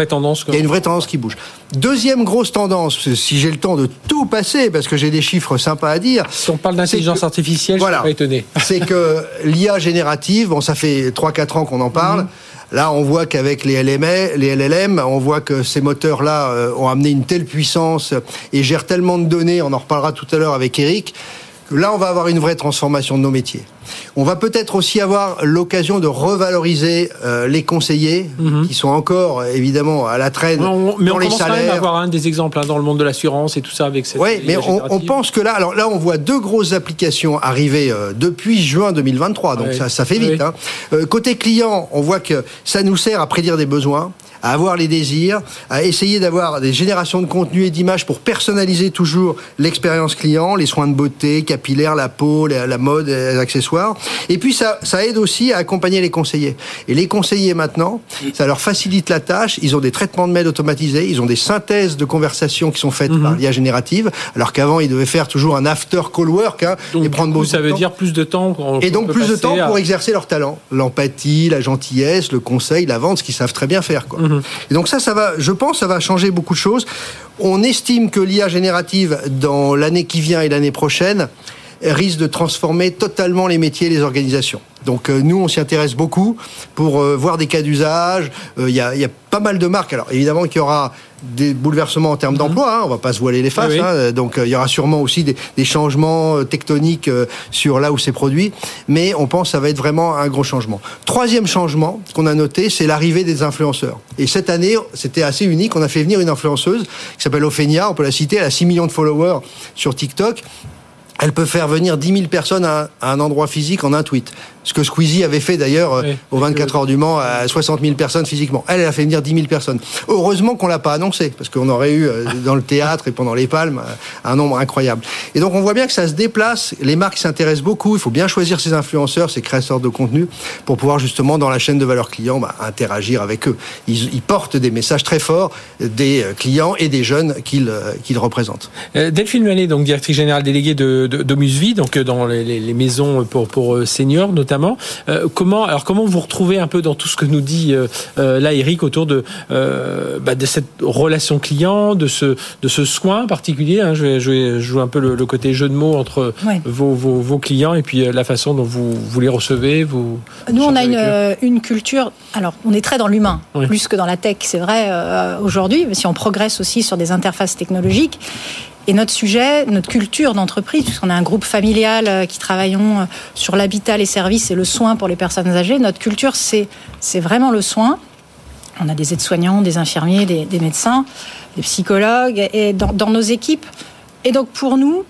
Il y a une vraie tendance qui bouge. Deuxième grosse tendance, si j'ai le temps de tout passer, parce que j'ai des chiffres sympas à dire. Si on parle d'intelligence artificielle, voilà, je suis pas étonné. C'est que l'IA générative, bon, ça fait 3-4 ans qu'on en parle. Mm -hmm. Là, on voit qu'avec les, LMA, les LLM, on voit que ces moteurs-là euh, ont amené une telle puissance et gèrent tellement de données, on en reparlera tout à l'heure avec Eric, là, on va avoir une vraie transformation de nos métiers. On va peut-être aussi avoir l'occasion de revaloriser euh, les conseillers mm -hmm. qui sont encore évidemment à la traîne on, mais dans on les commence salaires. Même à avoir un des exemples hein, dans le monde de l'assurance et tout ça avec cette. Oui, mais on, on, pense que là, alors là, on voit deux grosses applications arriver euh, depuis juin 2023, donc ouais. ça, ça, fait vite. Hein. Euh, côté client, on voit que ça nous sert à prédire des besoins à avoir les désirs, à essayer d'avoir des générations de contenu et d'images pour personnaliser toujours l'expérience client, les soins de beauté, capillaire, la peau, la, la mode, les accessoires. Et puis ça, ça aide aussi à accompagner les conseillers. Et les conseillers maintenant, ça leur facilite la tâche. Ils ont des traitements de mails automatisés, ils ont des synthèses de conversations qui sont faites mm -hmm. par l'IA générative, alors qu'avant ils devaient faire toujours un after call work hein, donc, et prendre beaucoup ça de veut temps. dire plus de temps. Et donc plus de temps à... pour exercer leur talent, l'empathie, la gentillesse, le conseil, la vente, ce qu'ils savent très bien faire. Quoi. Mm -hmm. Et donc ça, ça va, je pense, ça va changer beaucoup de choses. On estime que l'IA générative dans l'année qui vient et l'année prochaine risque de transformer totalement les métiers et les organisations. Donc euh, nous, on s'y intéresse beaucoup pour euh, voir des cas d'usage. Euh, il y, a, pas mal de marques. Alors évidemment qu'il y aura des bouleversements en termes mhm. d'emploi, hein, on va pas se voiler les faces. Hein. donc il y aura sûrement aussi des, des changements tectoniques sur là où c'est produit, mais on pense que ça va être vraiment un gros changement. Troisième changement qu'on a noté, c'est l'arrivée des influenceurs. Et cette année, c'était assez unique. On a fait venir une influenceuse qui s'appelle Ophénia, on peut la citer, elle a 6 millions de followers sur TikTok. Elle peut faire venir 10 000 personnes à un endroit physique en un tweet ce que Squeezie avait fait d'ailleurs euh, aux 24 heures du Mans à 60 000 personnes physiquement. Elle, elle a fait venir 10 000 personnes. Heureusement qu'on l'a pas annoncé, parce qu'on aurait eu euh, dans le théâtre et pendant les palmes euh, un nombre incroyable. Et donc on voit bien que ça se déplace, les marques s'intéressent beaucoup, il faut bien choisir ses influenceurs, ses créateurs de contenu, pour pouvoir justement dans la chaîne de valeur client bah, interagir avec eux. Ils, portent des messages très forts des clients et des jeunes qu'ils qu'ils représentent. Delphine Mallet, donc directrice générale déléguée de, de, donc dans les, les maisons pour, pour seniors notamment, euh, comment, alors comment vous retrouvez un peu dans tout ce que nous dit euh, euh, là Eric autour de, bah, de cette relation client, de ce, de ce soin particulier hein, je, vais, je, joue un peu le, côté jeu de mots entre vos, vos, clients et puis la façon dont vous, vous les recevez. Vous nous, on a une, une, culture. Alors, on est très dans l'humain, plus que dans la tech, c'est vrai aujourd'hui. Si on progresse aussi sur des interfaces technologiques. Et notre sujet, notre culture d'entreprise, puisqu'on a un groupe familial euh, qui travaillons euh, sur l'habitat, les services et le soin pour les personnes âgées, notre culture, c'est, vraiment le soin. On a des aides-soignants, des infirmiers, des, médecins, des psychologues, et dans, dans nos équipes. Et donc pour nous,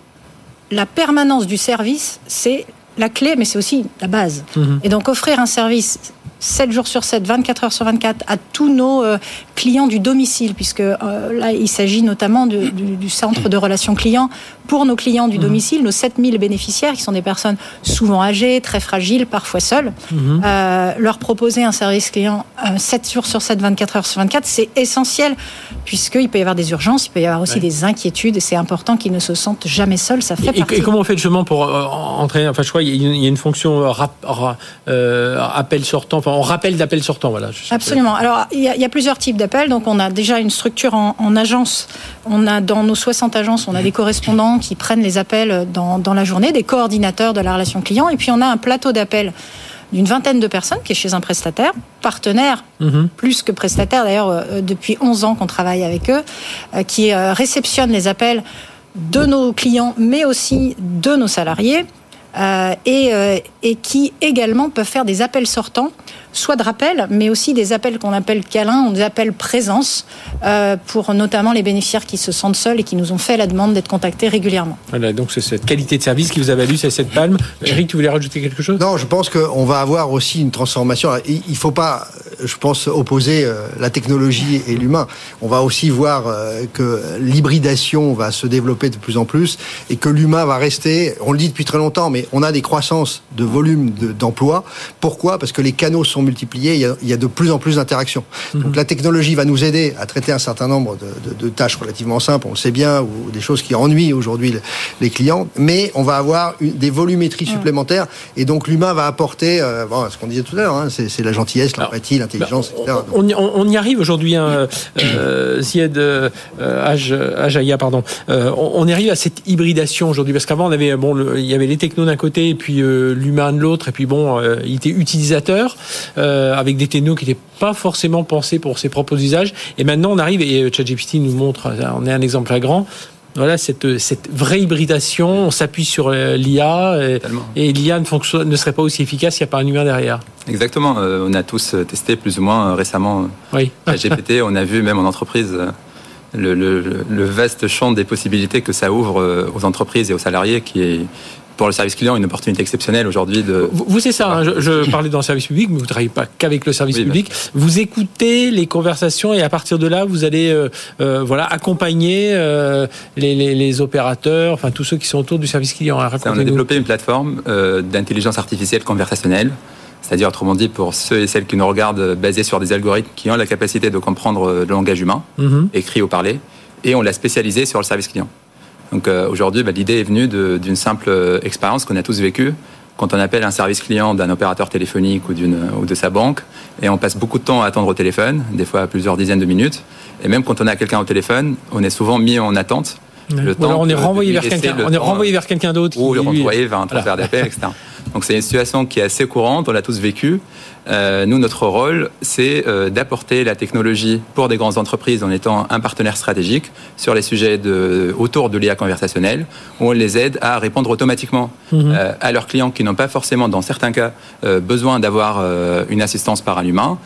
la permanence du service, c'est la clé, mais c'est aussi la base. Mhm. Et donc offrir un service 7 jours sur 7, 24 heures sur 24 à tous nos euh, clients du domicile, puisque euh, là, il s'agit notamment du, du, centre de relations clients pour nos clients du mhm. domicile, nos 7000 bénéficiaires, qui sont des personnes souvent âgées, très fragiles, parfois seules. Euh, leur proposer un service client 7 jours sur 7, 24 heures sur 24, c'est essentiel, puisqu'il peut y avoir des urgences, il peut y avoir aussi des inquiétudes, et c'est important qu'ils ne se sentent jamais seuls. Ça fait et, partie. Et comment on fait justement pour entraîner Enfin, je crois qu'il y a une fonction appel sortant on rappelle d'appel sortant, voilà. Absolument. Alors, il y, a, plusieurs types d'appels. Donc, on a déjà une structure en, agence. On a dans nos 60 agences, on a des correspondants qui prennent les appels dans, la journée, des coordinateurs de la relation client. Et puis, on a un plateau d'appels d'une vingtaine de personnes qui est chez un prestataire, partenaire, mhm. plus que prestataire d'ailleurs, euh, depuis 11 ans qu'on travaille avec eux, euh, qui euh, réceptionne les appels de nos clients, mais aussi de nos salariés. Et, et, qui également peuvent faire des appels sortants soit de rappel, mais aussi des appels qu'on appelle câlins, ou des appels présence, euh, pour notamment les bénéficiaires qui se sentent seuls et qui nous ont fait la demande d'être contactés régulièrement. Voilà, donc c'est cette qualité de service qui vous a valu cette palme. Eric, tu voulais rajouter quelque chose? Non, je pense qu'on va avoir aussi une transformation. Il ne faut pas, je pense, opposer euh, la technologie et l'humain. On va aussi voir euh, que l'hybridation va se développer de plus en plus et que l'humain va rester, on le dit depuis très longtemps, mais on a des croissances de volume d'emploi. Pourquoi? Parce que les canaux sont il y a, de plus en plus d'interactions. Mhm. Donc la technologie va nous aider à traiter un certain nombre de, tâches relativement simples, on le sait bien, ou des choses qui ennuient aujourd'hui les clients, mais on va avoir des volumétries supplémentaires, et donc l'humain va apporter, euh, ce qu'on disait tout à l'heure, hein, c'est la gentillesse, l'empathie, l'intelligence, bah, etc. On, y arrive aujourd'hui, hein, euh, Zied euh, Ajaya, pardon. Euh, on, y arrive à cette hybridation aujourd'hui, parce qu'avant on avait bon, il y avait les technos d'un côté et puis l'humain de l'autre, et puis bon, il était utilisateur. Euh, avec des technos qui n'étaient pas forcément pensés pour ses propres usages. Et maintenant, on arrive, et euh, ChatGPT nous montre, euh, on est un exemple flagrant, voilà cette, cette vraie hybridation, on s'appuie sur l'IA et, l'IA ne, ne serait pas aussi efficace s'il n'y a pas un humain derrière. Exactement, on a tous testé plus ou moins récemment oui. GPT, on a vu même en entreprise le, le, vaste champ des possibilités que ça ouvre aux entreprises et aux salariés qui est pour le service client une opportunité exceptionnelle aujourd'hui de. Vous, c'est ça. Hein, je, parlais dans le service public, mais vous ne travaillez pas qu'avec le service public. Vous écoutez les conversations et à partir de là, vous allez euh, euh, voilà accompagner euh, les, opérateurs, enfin tous ceux qui sont autour du service client. Hein, on a développé une plateforme d'intelligence artificielle conversationnelle. C'est-à-dire, autrement dit, pour ceux et celles qui nous regardent, basée sur des algorithmes qui ont la capacité de comprendre le langage humain, mm-hmm. écrit ou parlé, et on l'a spécialisé sur le service client. Donc euh, aujourd'hui, bah, l'idée est venue d'une simple euh, expérience qu'on a tous vécue quand on appelle un service client d'un opérateur téléphonique ou, ou de sa banque, et on passe beaucoup de temps à attendre au téléphone, des fois plusieurs dizaines de minutes. Et même quand on a quelqu'un au téléphone, on est souvent mis en attente Le temps alors on est renvoyé vers quelqu'un, on est renvoyé vers quelqu'un d'autre. Ou le renvoyer vers un transfert d'appel, etc. Donc c'est une situation qui est assez courante, on l'a tous vécu. Euh, nous, notre rôle, c'est euh, d'apporter la technologie pour des grandes entreprises en étant un partenaire stratégique sur les sujets de, autour de l'IA conversationnelle, où on les aide à répondre automatiquement mhm. euh, à leurs clients qui n'ont pas forcément, dans certains cas, besoin d'avoir une assistance par un humain.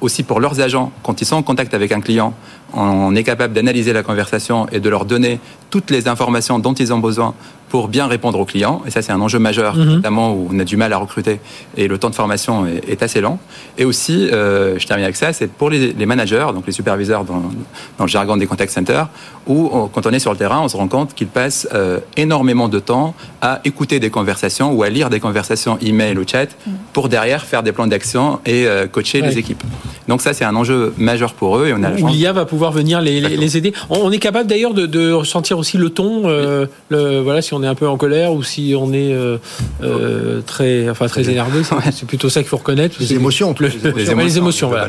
aussi pour leurs agents, quand ils sont en contact avec un client, on est capable d'analyser la conversation et de leur donner toutes les informations dont ils ont besoin pour bien répondre aux clients. Et ça, c'est un enjeu majeur, mhm. notamment où on a du mal à recruter et le temps de formation est, assez lent. Et aussi, euh, je termine avec ça, c'est pour les, managers, donc les superviseurs dans, le jargon des contact centers, où quand on est sur le terrain, on se rend compte qu'ils passent euh, énormément de temps à écouter des conversations ou à lire des conversations email ou chat mhm. pour derrière faire des plans d'action et euh, coacher les équipes. Donc ça, c'est un enjeu majeur pour eux et on a la chance. L'IA va pouvoir venir les, aider. On, est capable d'ailleurs de, ressentir aussi le ton, le, voilà, si on est un peu en colère ou si on est euh, euh, très, enfin très énervé. C'est plutôt ça qu'il faut reconnaître. Les émotions, les émotions, les émotions, voilà.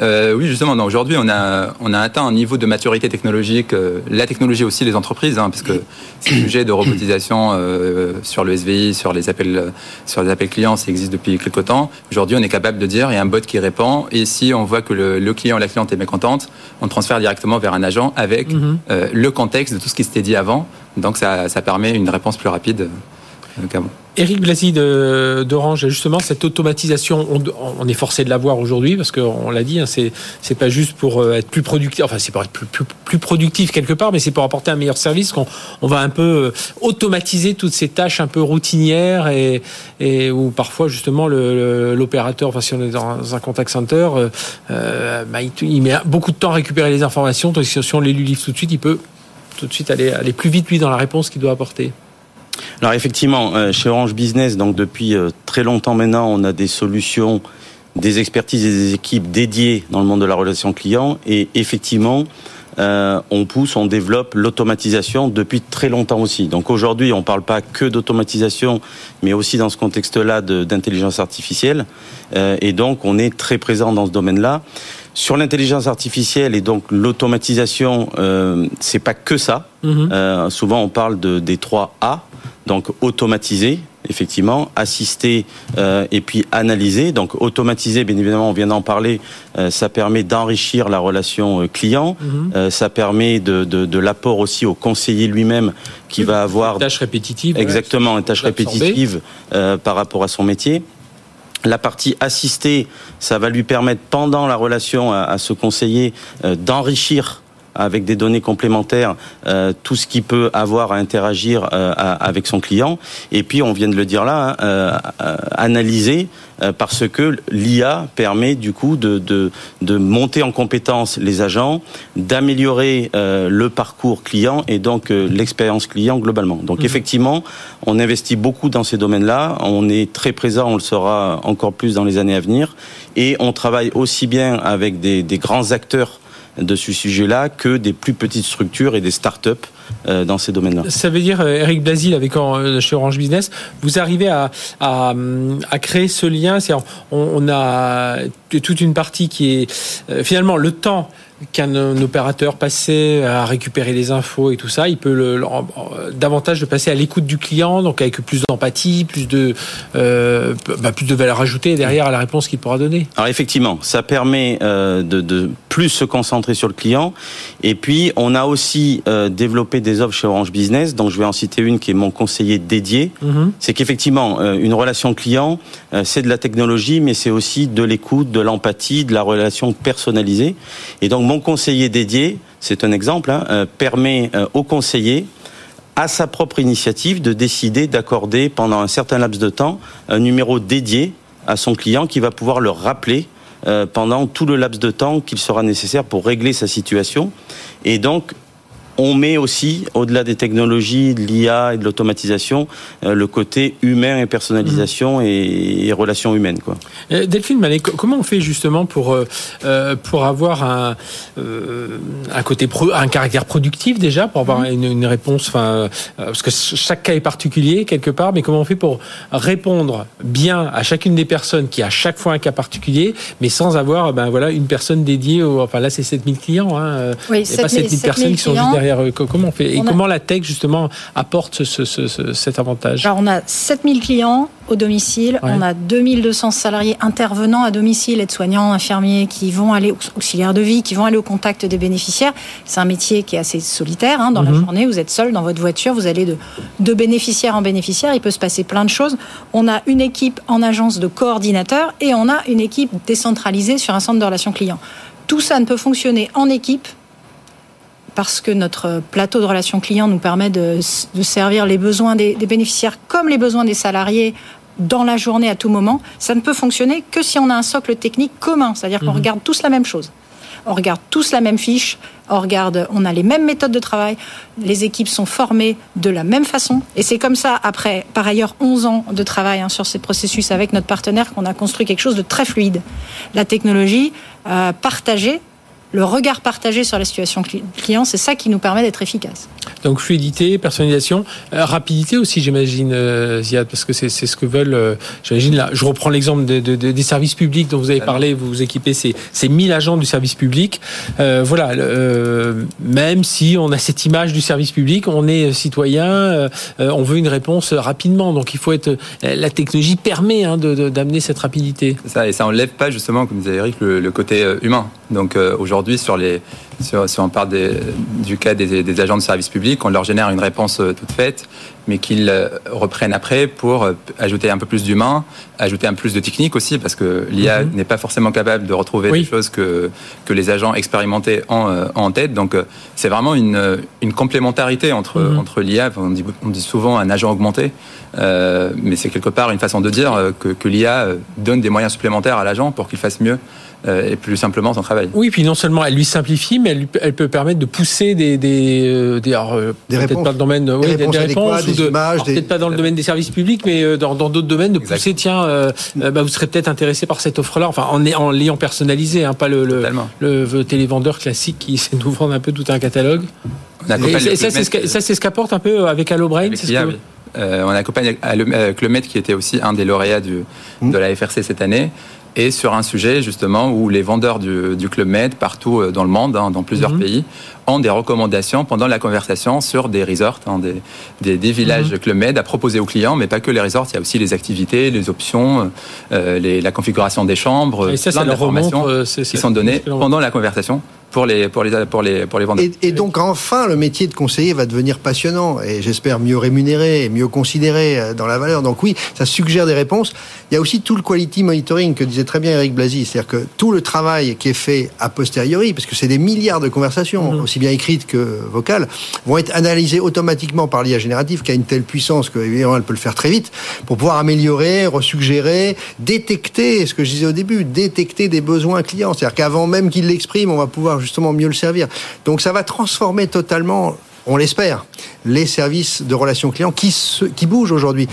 Euh, oui, justement. Aujourd'hui, on a, on a atteint un niveau de maturité technologique. la technologie aussi, les entreprises, hein, parce que ces sujets de robotisation sur le SVI, sur les appels, sur les appels clients, ça existe depuis quelque temps. Aujourd'hui, on est capable de dire il y a un bot qui répond, et si on voit que le, le client ou la cliente est mécontente, on transfère directement vers un agent avec mhm. le contexte de tout ce qui s'était dit avant donc ça, permet une réponse plus rapide euh, qu'avant. Éric Blasi d'Orange, justement, cette automatisation, on, est forcé de la voir aujourd'hui parce qu'on l'a dit, hein, c'est pas juste pour euh, être plus productif, enfin c'est pour être plus, productif quelque part, mais c'est pour apporter un meilleur service qu'on on va un peu euh, automatiser toutes ces tâches un peu routinières et, où parfois justement l'opérateur, enfin si on est dans un contact center, bah, il, met beaucoup de temps à récupérer les informations, donc si on les lui livre tout de suite, il peut tout de suite aller plus vite lui dans la réponse qu'il doit apporter Alors effectivement, euh, chez Orange Business, donc depuis euh, très longtemps maintenant, on a des solutions, des expertises et des équipes dédiées dans le monde de la relation client. Et effectivement, euh, on pousse, on développe l'automatisation depuis très longtemps aussi. Donc aujourd'hui, on ne parle pas que d'automatisation, mais aussi dans ce contexte-là d'intelligence artificielle. et donc, on est très présent dans ce domaine-là. Sur l'intelligence artificielle et donc l'automatisation, euh, c'est pas que ça. Mhm. Euh, souvent, on parle de, des trois A. Donc, automatiser, effectivement, assister euh, et puis analyser. Donc, automatiser, bien évidemment, on vient d'en parler. Euh, ça permet d'enrichir la relation euh, client. Mhm. ça permet de, de, de l'apport aussi au conseiller lui-même qui va avoir une tâche répétitive. Exactement, une tâche répétitive par rapport à son métier. La partie assistée, ça va lui permettre pendant la relation à, ce conseiller euh, d'enrichir avec des données complémentaires euh, tout ce qui peut avoir à interagir euh, avec son client. Et puis, on vient de le dire là, hein, analyser euh, parce que l'IA permet du coup de, de, de, monter en compétence les agents, d'améliorer euh, le parcours client et donc euh, l'expérience client globalement. Donc mhm. effectivement, on investit beaucoup dans ces domaines-là, on est très présent, on le sera encore plus dans les années à venir, et on travaille aussi bien avec des, des grands acteurs de ce sujet-là que des plus petites structures et des start-up euh, dans ces domaines-là. Ça veut dire, euh, Eric Blasil, avec euh, chez Orange Business, vous arrivez à, à, à créer ce lien. On, on a toute une partie qui est finalement le temps qu'un opérateur passait à récupérer les infos et tout ça, il peut le, davantage de passer à l'écoute du client, donc avec plus d'empathie, plus de euh, bah, plus de valeur ajoutée derrière à la réponse qu'il pourra donner. Alors effectivement, ça permet euh, de, de, plus se concentrer sur le client. Et puis on a aussi euh, développé des offres chez Orange Business, donc je vais en citer une qui est mon conseiller dédié. Mm-hmm. C'est qu'effectivement une relation client, c'est de la technologie, mais c'est aussi de l'écoute, de l'empathie, de la relation personnalisée. Et donc mon conseiller dédié, c'est un exemple, hein, euh, permet euh, au conseiller à sa propre initiative de décider d'accorder pendant un certain laps de temps un numéro dédié à son client qui va pouvoir le rappeler euh, pendant tout le laps de temps qu'il sera nécessaire pour régler sa situation. Et donc, on met aussi, au-delà des technologies, de l'IA et de l'automatisation, euh, le côté humain et personnalisation mmh. et, relations humaines. Quoi. Euh, Delphine Manet, comment on fait justement pour, euh, pour avoir un, un côté un caractère productif déjà, pour avoir mmh. une, réponse, enfin, parce que chaque cas est particulier quelque part, mais comment on fait pour répondre bien à chacune des personnes qui a chaque fois un cas particulier, mais sans avoir ben, voilà, une personne dédiée, au, enfin là c'est 7000 clients, hein, oui, 7 pas 7000 personnes qui sont juste derrière derrière Comment on fait? Et comment la tech, justement, apporte cet avantage? Alors, on a 7000 clients au domicile. On a 2200 salariés intervenants à domicile, aides-soignants, infirmiers, qui vont aller, auxiliaires de vie, qui vont aller au contact des bénéficiaires. C'est un métier qui est assez solitaire. Hein, dans la mhm. journée, vous êtes seul dans votre voiture, vous allez de, de bénéficiaire en bénéficiaire. Il peut se passer plein de choses. On a une équipe en agence de coordinateurs et on a une équipe décentralisée sur un centre de relations clients. Tout ça ne peut fonctionner en équipe parce que notre plateau de relations clients nous permet de, servir les besoins des, bénéficiaires comme les besoins des salariés dans la journée à tout moment, ça ne peut fonctionner que si on a un socle technique commun, c'est-à-dire qu'on mhm. regarde tous la même chose. On regarde tous la même fiche, on regarde, on a les mêmes méthodes de travail, les équipes sont formées de la même façon. Et c'est comme ça, après, par ailleurs, 11 ans de travail hein, sur ces processus avec notre partenaire, qu'on a construit quelque chose de très fluide. La technologie euh, partagée le regard partagé sur la situation client, c'est ça qui nous permet d'être efficace. Donc fluidité, personnalisation, euh, rapidité aussi, j'imagine, euh, Ziad, parce que c'est ce que veulent, euh, j'imagine, là, je reprends l'exemple des services publics dont vous avez parlé, vous vous équipez ces, ces 1000 agents du service public. voilà, même si on a cette image du service public, on est citoyen, on veut une réponse rapidement. Donc il faut être, la technologie permet hein, d'amener cette rapidité. Ça, et ça enlève pas justement, comme disait Eric, le, le côté humain. Donc aujourd'hui, sur les, si on parle du cas des, agents de service public, on leur génère une réponse euh, toute faite, mais qu'ils euh, reprennent après pour euh, ajouter un peu plus d'humain, ajouter un peu plus de technique aussi, parce que l'IA mhm. n'est pas forcément capable de retrouver des choses que, que les agents expérimentés ont en tête. Donc c'est vraiment une, une, complémentarité entre, mhm. entre l'IA. On dit, on dit, souvent un agent augmenté, mais c'est quelque part une façon de dire que, que l'IA donne des moyens supplémentaires à l'agent pour qu'il fasse mieux et plus simplement son travail. Oui, puis non seulement elle lui simplifie, mais elle, elle peut permettre de pousser des des euh, des, euh, des peut-être pas dans le domaine des, réponses, des réponses ou de, peut-être pas dans le domaine des services publics, mais dans d'autres domaines de pousser. Tiens, bah, vous serez peut-être intéressé par cette offre-là. Enfin, en en l'ayant personnalisé, hein, pas le le, le, télévendeur classique qui sait nous vendre un peu tout un catalogue. Et ça, c'est ce qu'apporte un peu avec HelloBrain. on accompagne avec le Maître qui était aussi un des lauréats du, mmh. de la FRC cette année et sur un sujet justement où les vendeurs du, du Club Med partout euh, dans le monde, hein, dans plusieurs mhm. pays, ont des recommandations pendant la conversation sur des resorts, hein, des, des, villages mhm. Club Med à proposer aux clients, mais pas que les resorts, il y a aussi les activités, les options, euh, les, la configuration des chambres, et ça, plein d'informations euh, qui sont données pendant la conversation pour les, pour les, pour les, pour les vendeurs. Et, donc enfin, le métier de conseiller va devenir passionnant et j'espère mieux rémunéré et mieux considéré euh, dans la valeur. Donc oui, ça suggère des réponses. Il y a aussi tout le quality monitoring que disait très bien Eric Blasi, c'est-à-dire que tout le travail qui est fait a posteriori, parce que c'est des milliards de conversations, mhm. aussi bien écrites que vocales, vont être analysées automatiquement par l'IA générative qui a une telle puissance que évidemment elle peut le faire très vite pour pouvoir améliorer, resuggérer, détecter, ce que je disais au début, détecter des besoins clients. C'est-à-dire qu'avant même qu'il l'exprime, on va pouvoir justement mieux le servir. Donc ça va transformer totalement on l'espère, les services de relations clients qui, qui bougent aujourd'hui.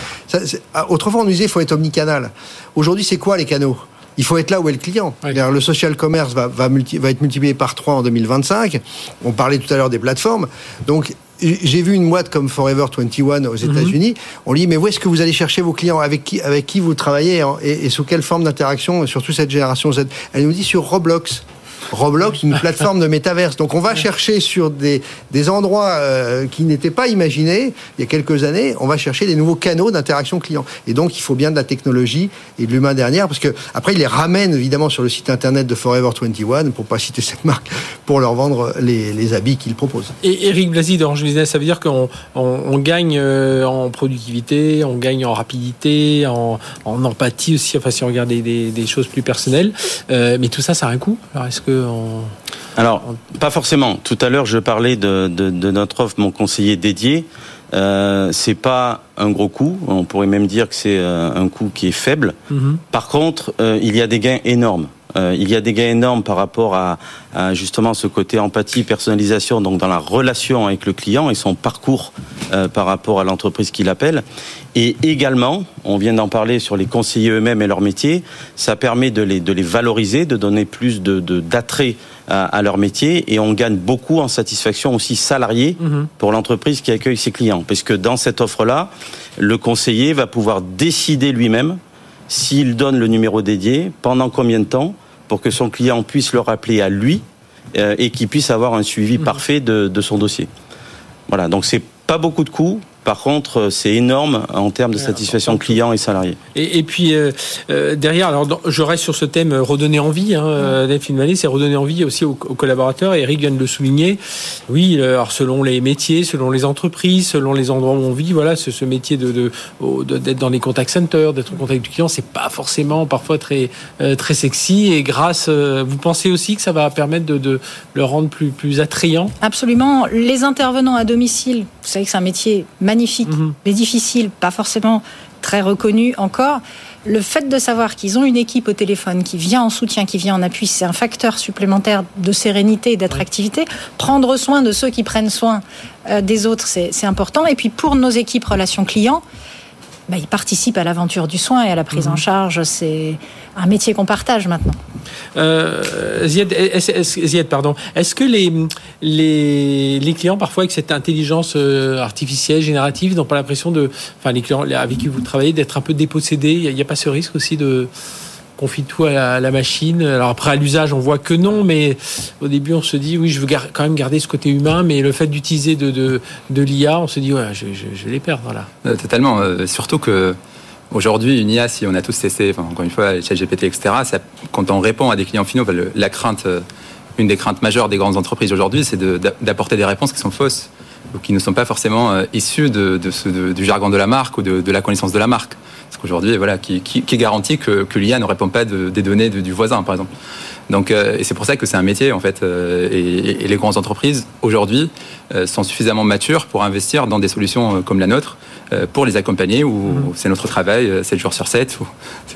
Ah, autrefois, on nous disait qu'il faut être omnicanal. Aujourd'hui, c'est quoi les canaux? Il faut être là où est le client. Le social commerce va, va, va, être multiplié par 3 en 2025. On parlait tout à l'heure des plateformes. Donc, j'ai vu une boîte comme Forever 21 aux mhm. États-Unis. On lui dit, mais où est-ce que vous allez chercher vos clients? Avec qui, avec qui vous travaillez? Et, et sous quelle forme d'interaction? Surtout cette génération Z. Elle nous dit sur Roblox. Roblox, une plateforme de métaverse. Donc on va chercher sur des, des endroits euh, qui n'étaient pas imaginés il y a quelques années, on va chercher des nouveaux canaux d'interaction client. Et donc il faut bien de la technologie et de l'humain dernière, parce que après il les ramène évidemment sur le site internet de Forever 21, pour pas citer cette marque, pour leur vendre les, les habits qu'ils proposent. Et Eric Blasi d'Orange Business, ça veut dire qu'on on, gagne euh, en productivité, on gagne en rapidité, en, en empathie aussi, enfin si on regarde des, des, choses plus personnelles, euh, mais tout ça, ça a un coût. Alors est-ce que alors, pas forcément. Tout à l'heure, je parlais de, notre offre, mon conseiller dédié. Euh, c'est pas un gros coût. On pourrait même dire que c'est euh, un coût qui est faible. Mhm. Par contre, euh, il y a des gains énormes. Euh, il y a des gains énormes par rapport à, justement ce côté empathie, personnalisation, donc dans la relation avec le client et son parcours euh, par rapport à l'entreprise qu'il appelle. Et également, on vient d'en parler sur les conseillers eux-mêmes et leur métier, ça permet de les, de les valoriser, de donner plus de, d'attrait à, leur métier et on gagne beaucoup en satisfaction aussi salariée mhm. pour l'entreprise qui accueille ses clients. Parce que dans cette offre-là, le conseiller va pouvoir décider lui-même s'il donne le numéro dédié, pendant combien de temps, pour que son client puisse le rappeler à lui euh, et qu'il puisse avoir un suivi mhm. parfait de, son dossier. Voilà, donc c'est pas beaucoup de coûts. Par contre, euh, c'est énorme en termes de satisfaction client et salarié. Et, puis euh, euh, derrière, alors je reste sur ce thème redonner envie. Hein, Delphine c'est redonner envie aussi aux, collaborateurs. Eric vient de le souligner. Oui, alors selon les métiers, selon les entreprises, selon les endroits où on vit, voilà, ce, ce métier de d'être dans les contact centers, d'être au contact du client, c'est pas forcément parfois très très sexy. Et grâce, vous pensez aussi que ça va permettre de, de le rendre plus plus attrayant? Absolument. Les intervenants à domicile, vous savez que c'est un métier magnifique, mhm. mais difficile, pas forcément très reconnu encore. Le fait de savoir qu'ils ont une équipe au téléphone qui vient en soutien, qui vient en appui, c'est un facteur supplémentaire de sérénité et d'attractivité. Prendre soin de ceux qui prennent soin euh, des autres, c'est important. Et puis pour nos équipes relations clients, bah, ils participent à l'aventure du soin et à la prise en mhm. charge. C'est un métier qu'on partage maintenant. Euh, Ziad, est, pardon. Est-ce que les, les, les, clients, parfois, avec cette intelligence euh, artificielle, générative, n'ont pas l'impression de. Enfin, les clients avec qui vous travaillez, d'être un peu dépossédés? Il n'y a, pas ce risque aussi de confie tout à la, machine. Alors après, à l'usage, on voit que non, mais au début, on se dit, oui, je veux quand même garder ce côté humain, mais le fait d'utiliser de, l'IA, on se dit, ouais, je, vais les perdre là. Euh, totalement. Euh, surtout que Aujourd'hui, une IA, si on a tous testé, encore une fois, les GPT, etc., quand on répond à des clients finaux, la crainte, euh, une des craintes majeures des grandes entreprises aujourd'hui, c'est d'apporter des réponses qui sont fausses ou qui ne sont pas forcément issues du jargon de la marque ou de, la connaissance de la marque. Parce qu'aujourd'hui, voilà, qui, garantit que, l'IA ne répond pas des données du voisin, par exemple. Donc, euh, et c'est pour ça que c'est un métier en fait. et, les grandes entreprises aujourd'hui sont suffisamment matures pour investir dans des solutions comme la nôtre euh, pour les accompagner, ou mhm. c'est notre travail 7 euh, jours sur 7.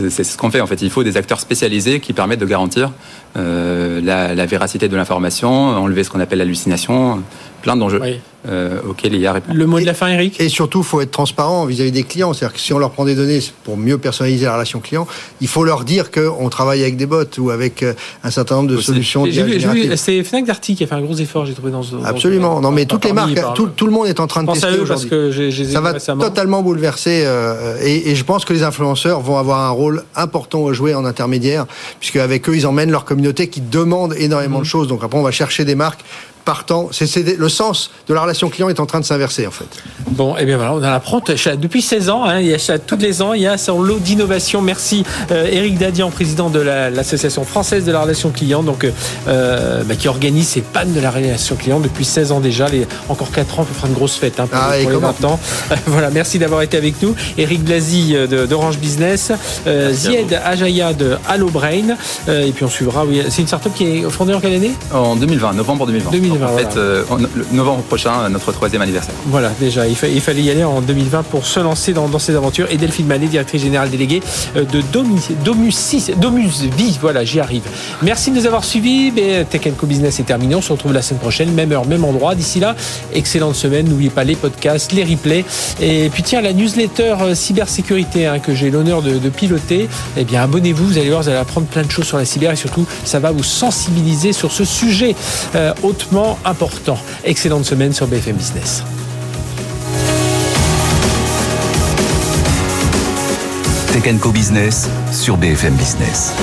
C'est ce qu'on fait en fait. Il faut des acteurs spécialisés qui permettent de garantir euh, la, véracité de l'information, enlever ce qu'on appelle l'hallucination, plein d'enjeux euh, auxquels il y a répondu. Le mot de la fin, Eric? Et surtout, il faut être transparent vis-à-vis des clients. C'est-à-dire que si on leur prend des données pour mieux personnaliser la relation client, il faut leur dire qu'on travaille avec des bots ou avec euh, un certain nombre de solutions. C'est Fnac Darty qui a fait un gros effort, j'ai trouvé dans ce. Absolument. non, mais toutes les marques, tout, le monde est en train de tester aujourd'hui. Ça va totalement bouleverser. Euh, et, et, je pense que les influenceurs vont avoir un rôle important à jouer en intermédiaire, puisque avec eux, ils emmènent leur communauté qui demande énormément de mhm. choses. Donc après, on va chercher des marques partant. C'est le sens de la relation client est en train de s'inverser en fait. Bon, et eh bien voilà, on en apprend depuis 16 ans. Hein, il y a tous les ans, il y a son lot d'innovation. Merci euh, Eric Dadian, président de l'association française de la relation client, donc euh, bah, qui organise ces pannes de la relation client depuis 16 ans déjà. Les, encore 4 ans, on fera une grosse fête hein, pour, ah, les 20 ans. voilà, merci d'avoir été avec nous. Eric Blasi euh, d'Orange Business, euh, Zied Ajaya de Allo Brain, et puis on suivra. Oui, c'est une startup qui est fondée en quelle année? En 2020, novembre 2020. 2020 en fait, euh, novembre prochain, notre troisième anniversaire. Voilà, déjà, il, fallait y aller en 2020 pour se lancer dans, ces aventures. Et Delphine Manet, directrice générale déléguée euh, de Domus, Domus, Vie. Voilà, j'y arrive. Merci de nous avoir suivis. Tech Co Business est terminé. On se retrouve la semaine prochaine, même heure, même endroit. D'ici là, excellente semaine. N'oubliez pas les podcasts, les replays. Et puis tiens, la newsletter euh, cybersécurité hein, que j'ai l'honneur de, piloter, eh bien abonnez-vous. Vous allez voir, vous allez apprendre plein de choses sur la cyber et surtout, ça va vous sensibiliser sur ce sujet hautement important. Excellente semaine sur BFM Business. Tech Co Business sur BFM Business.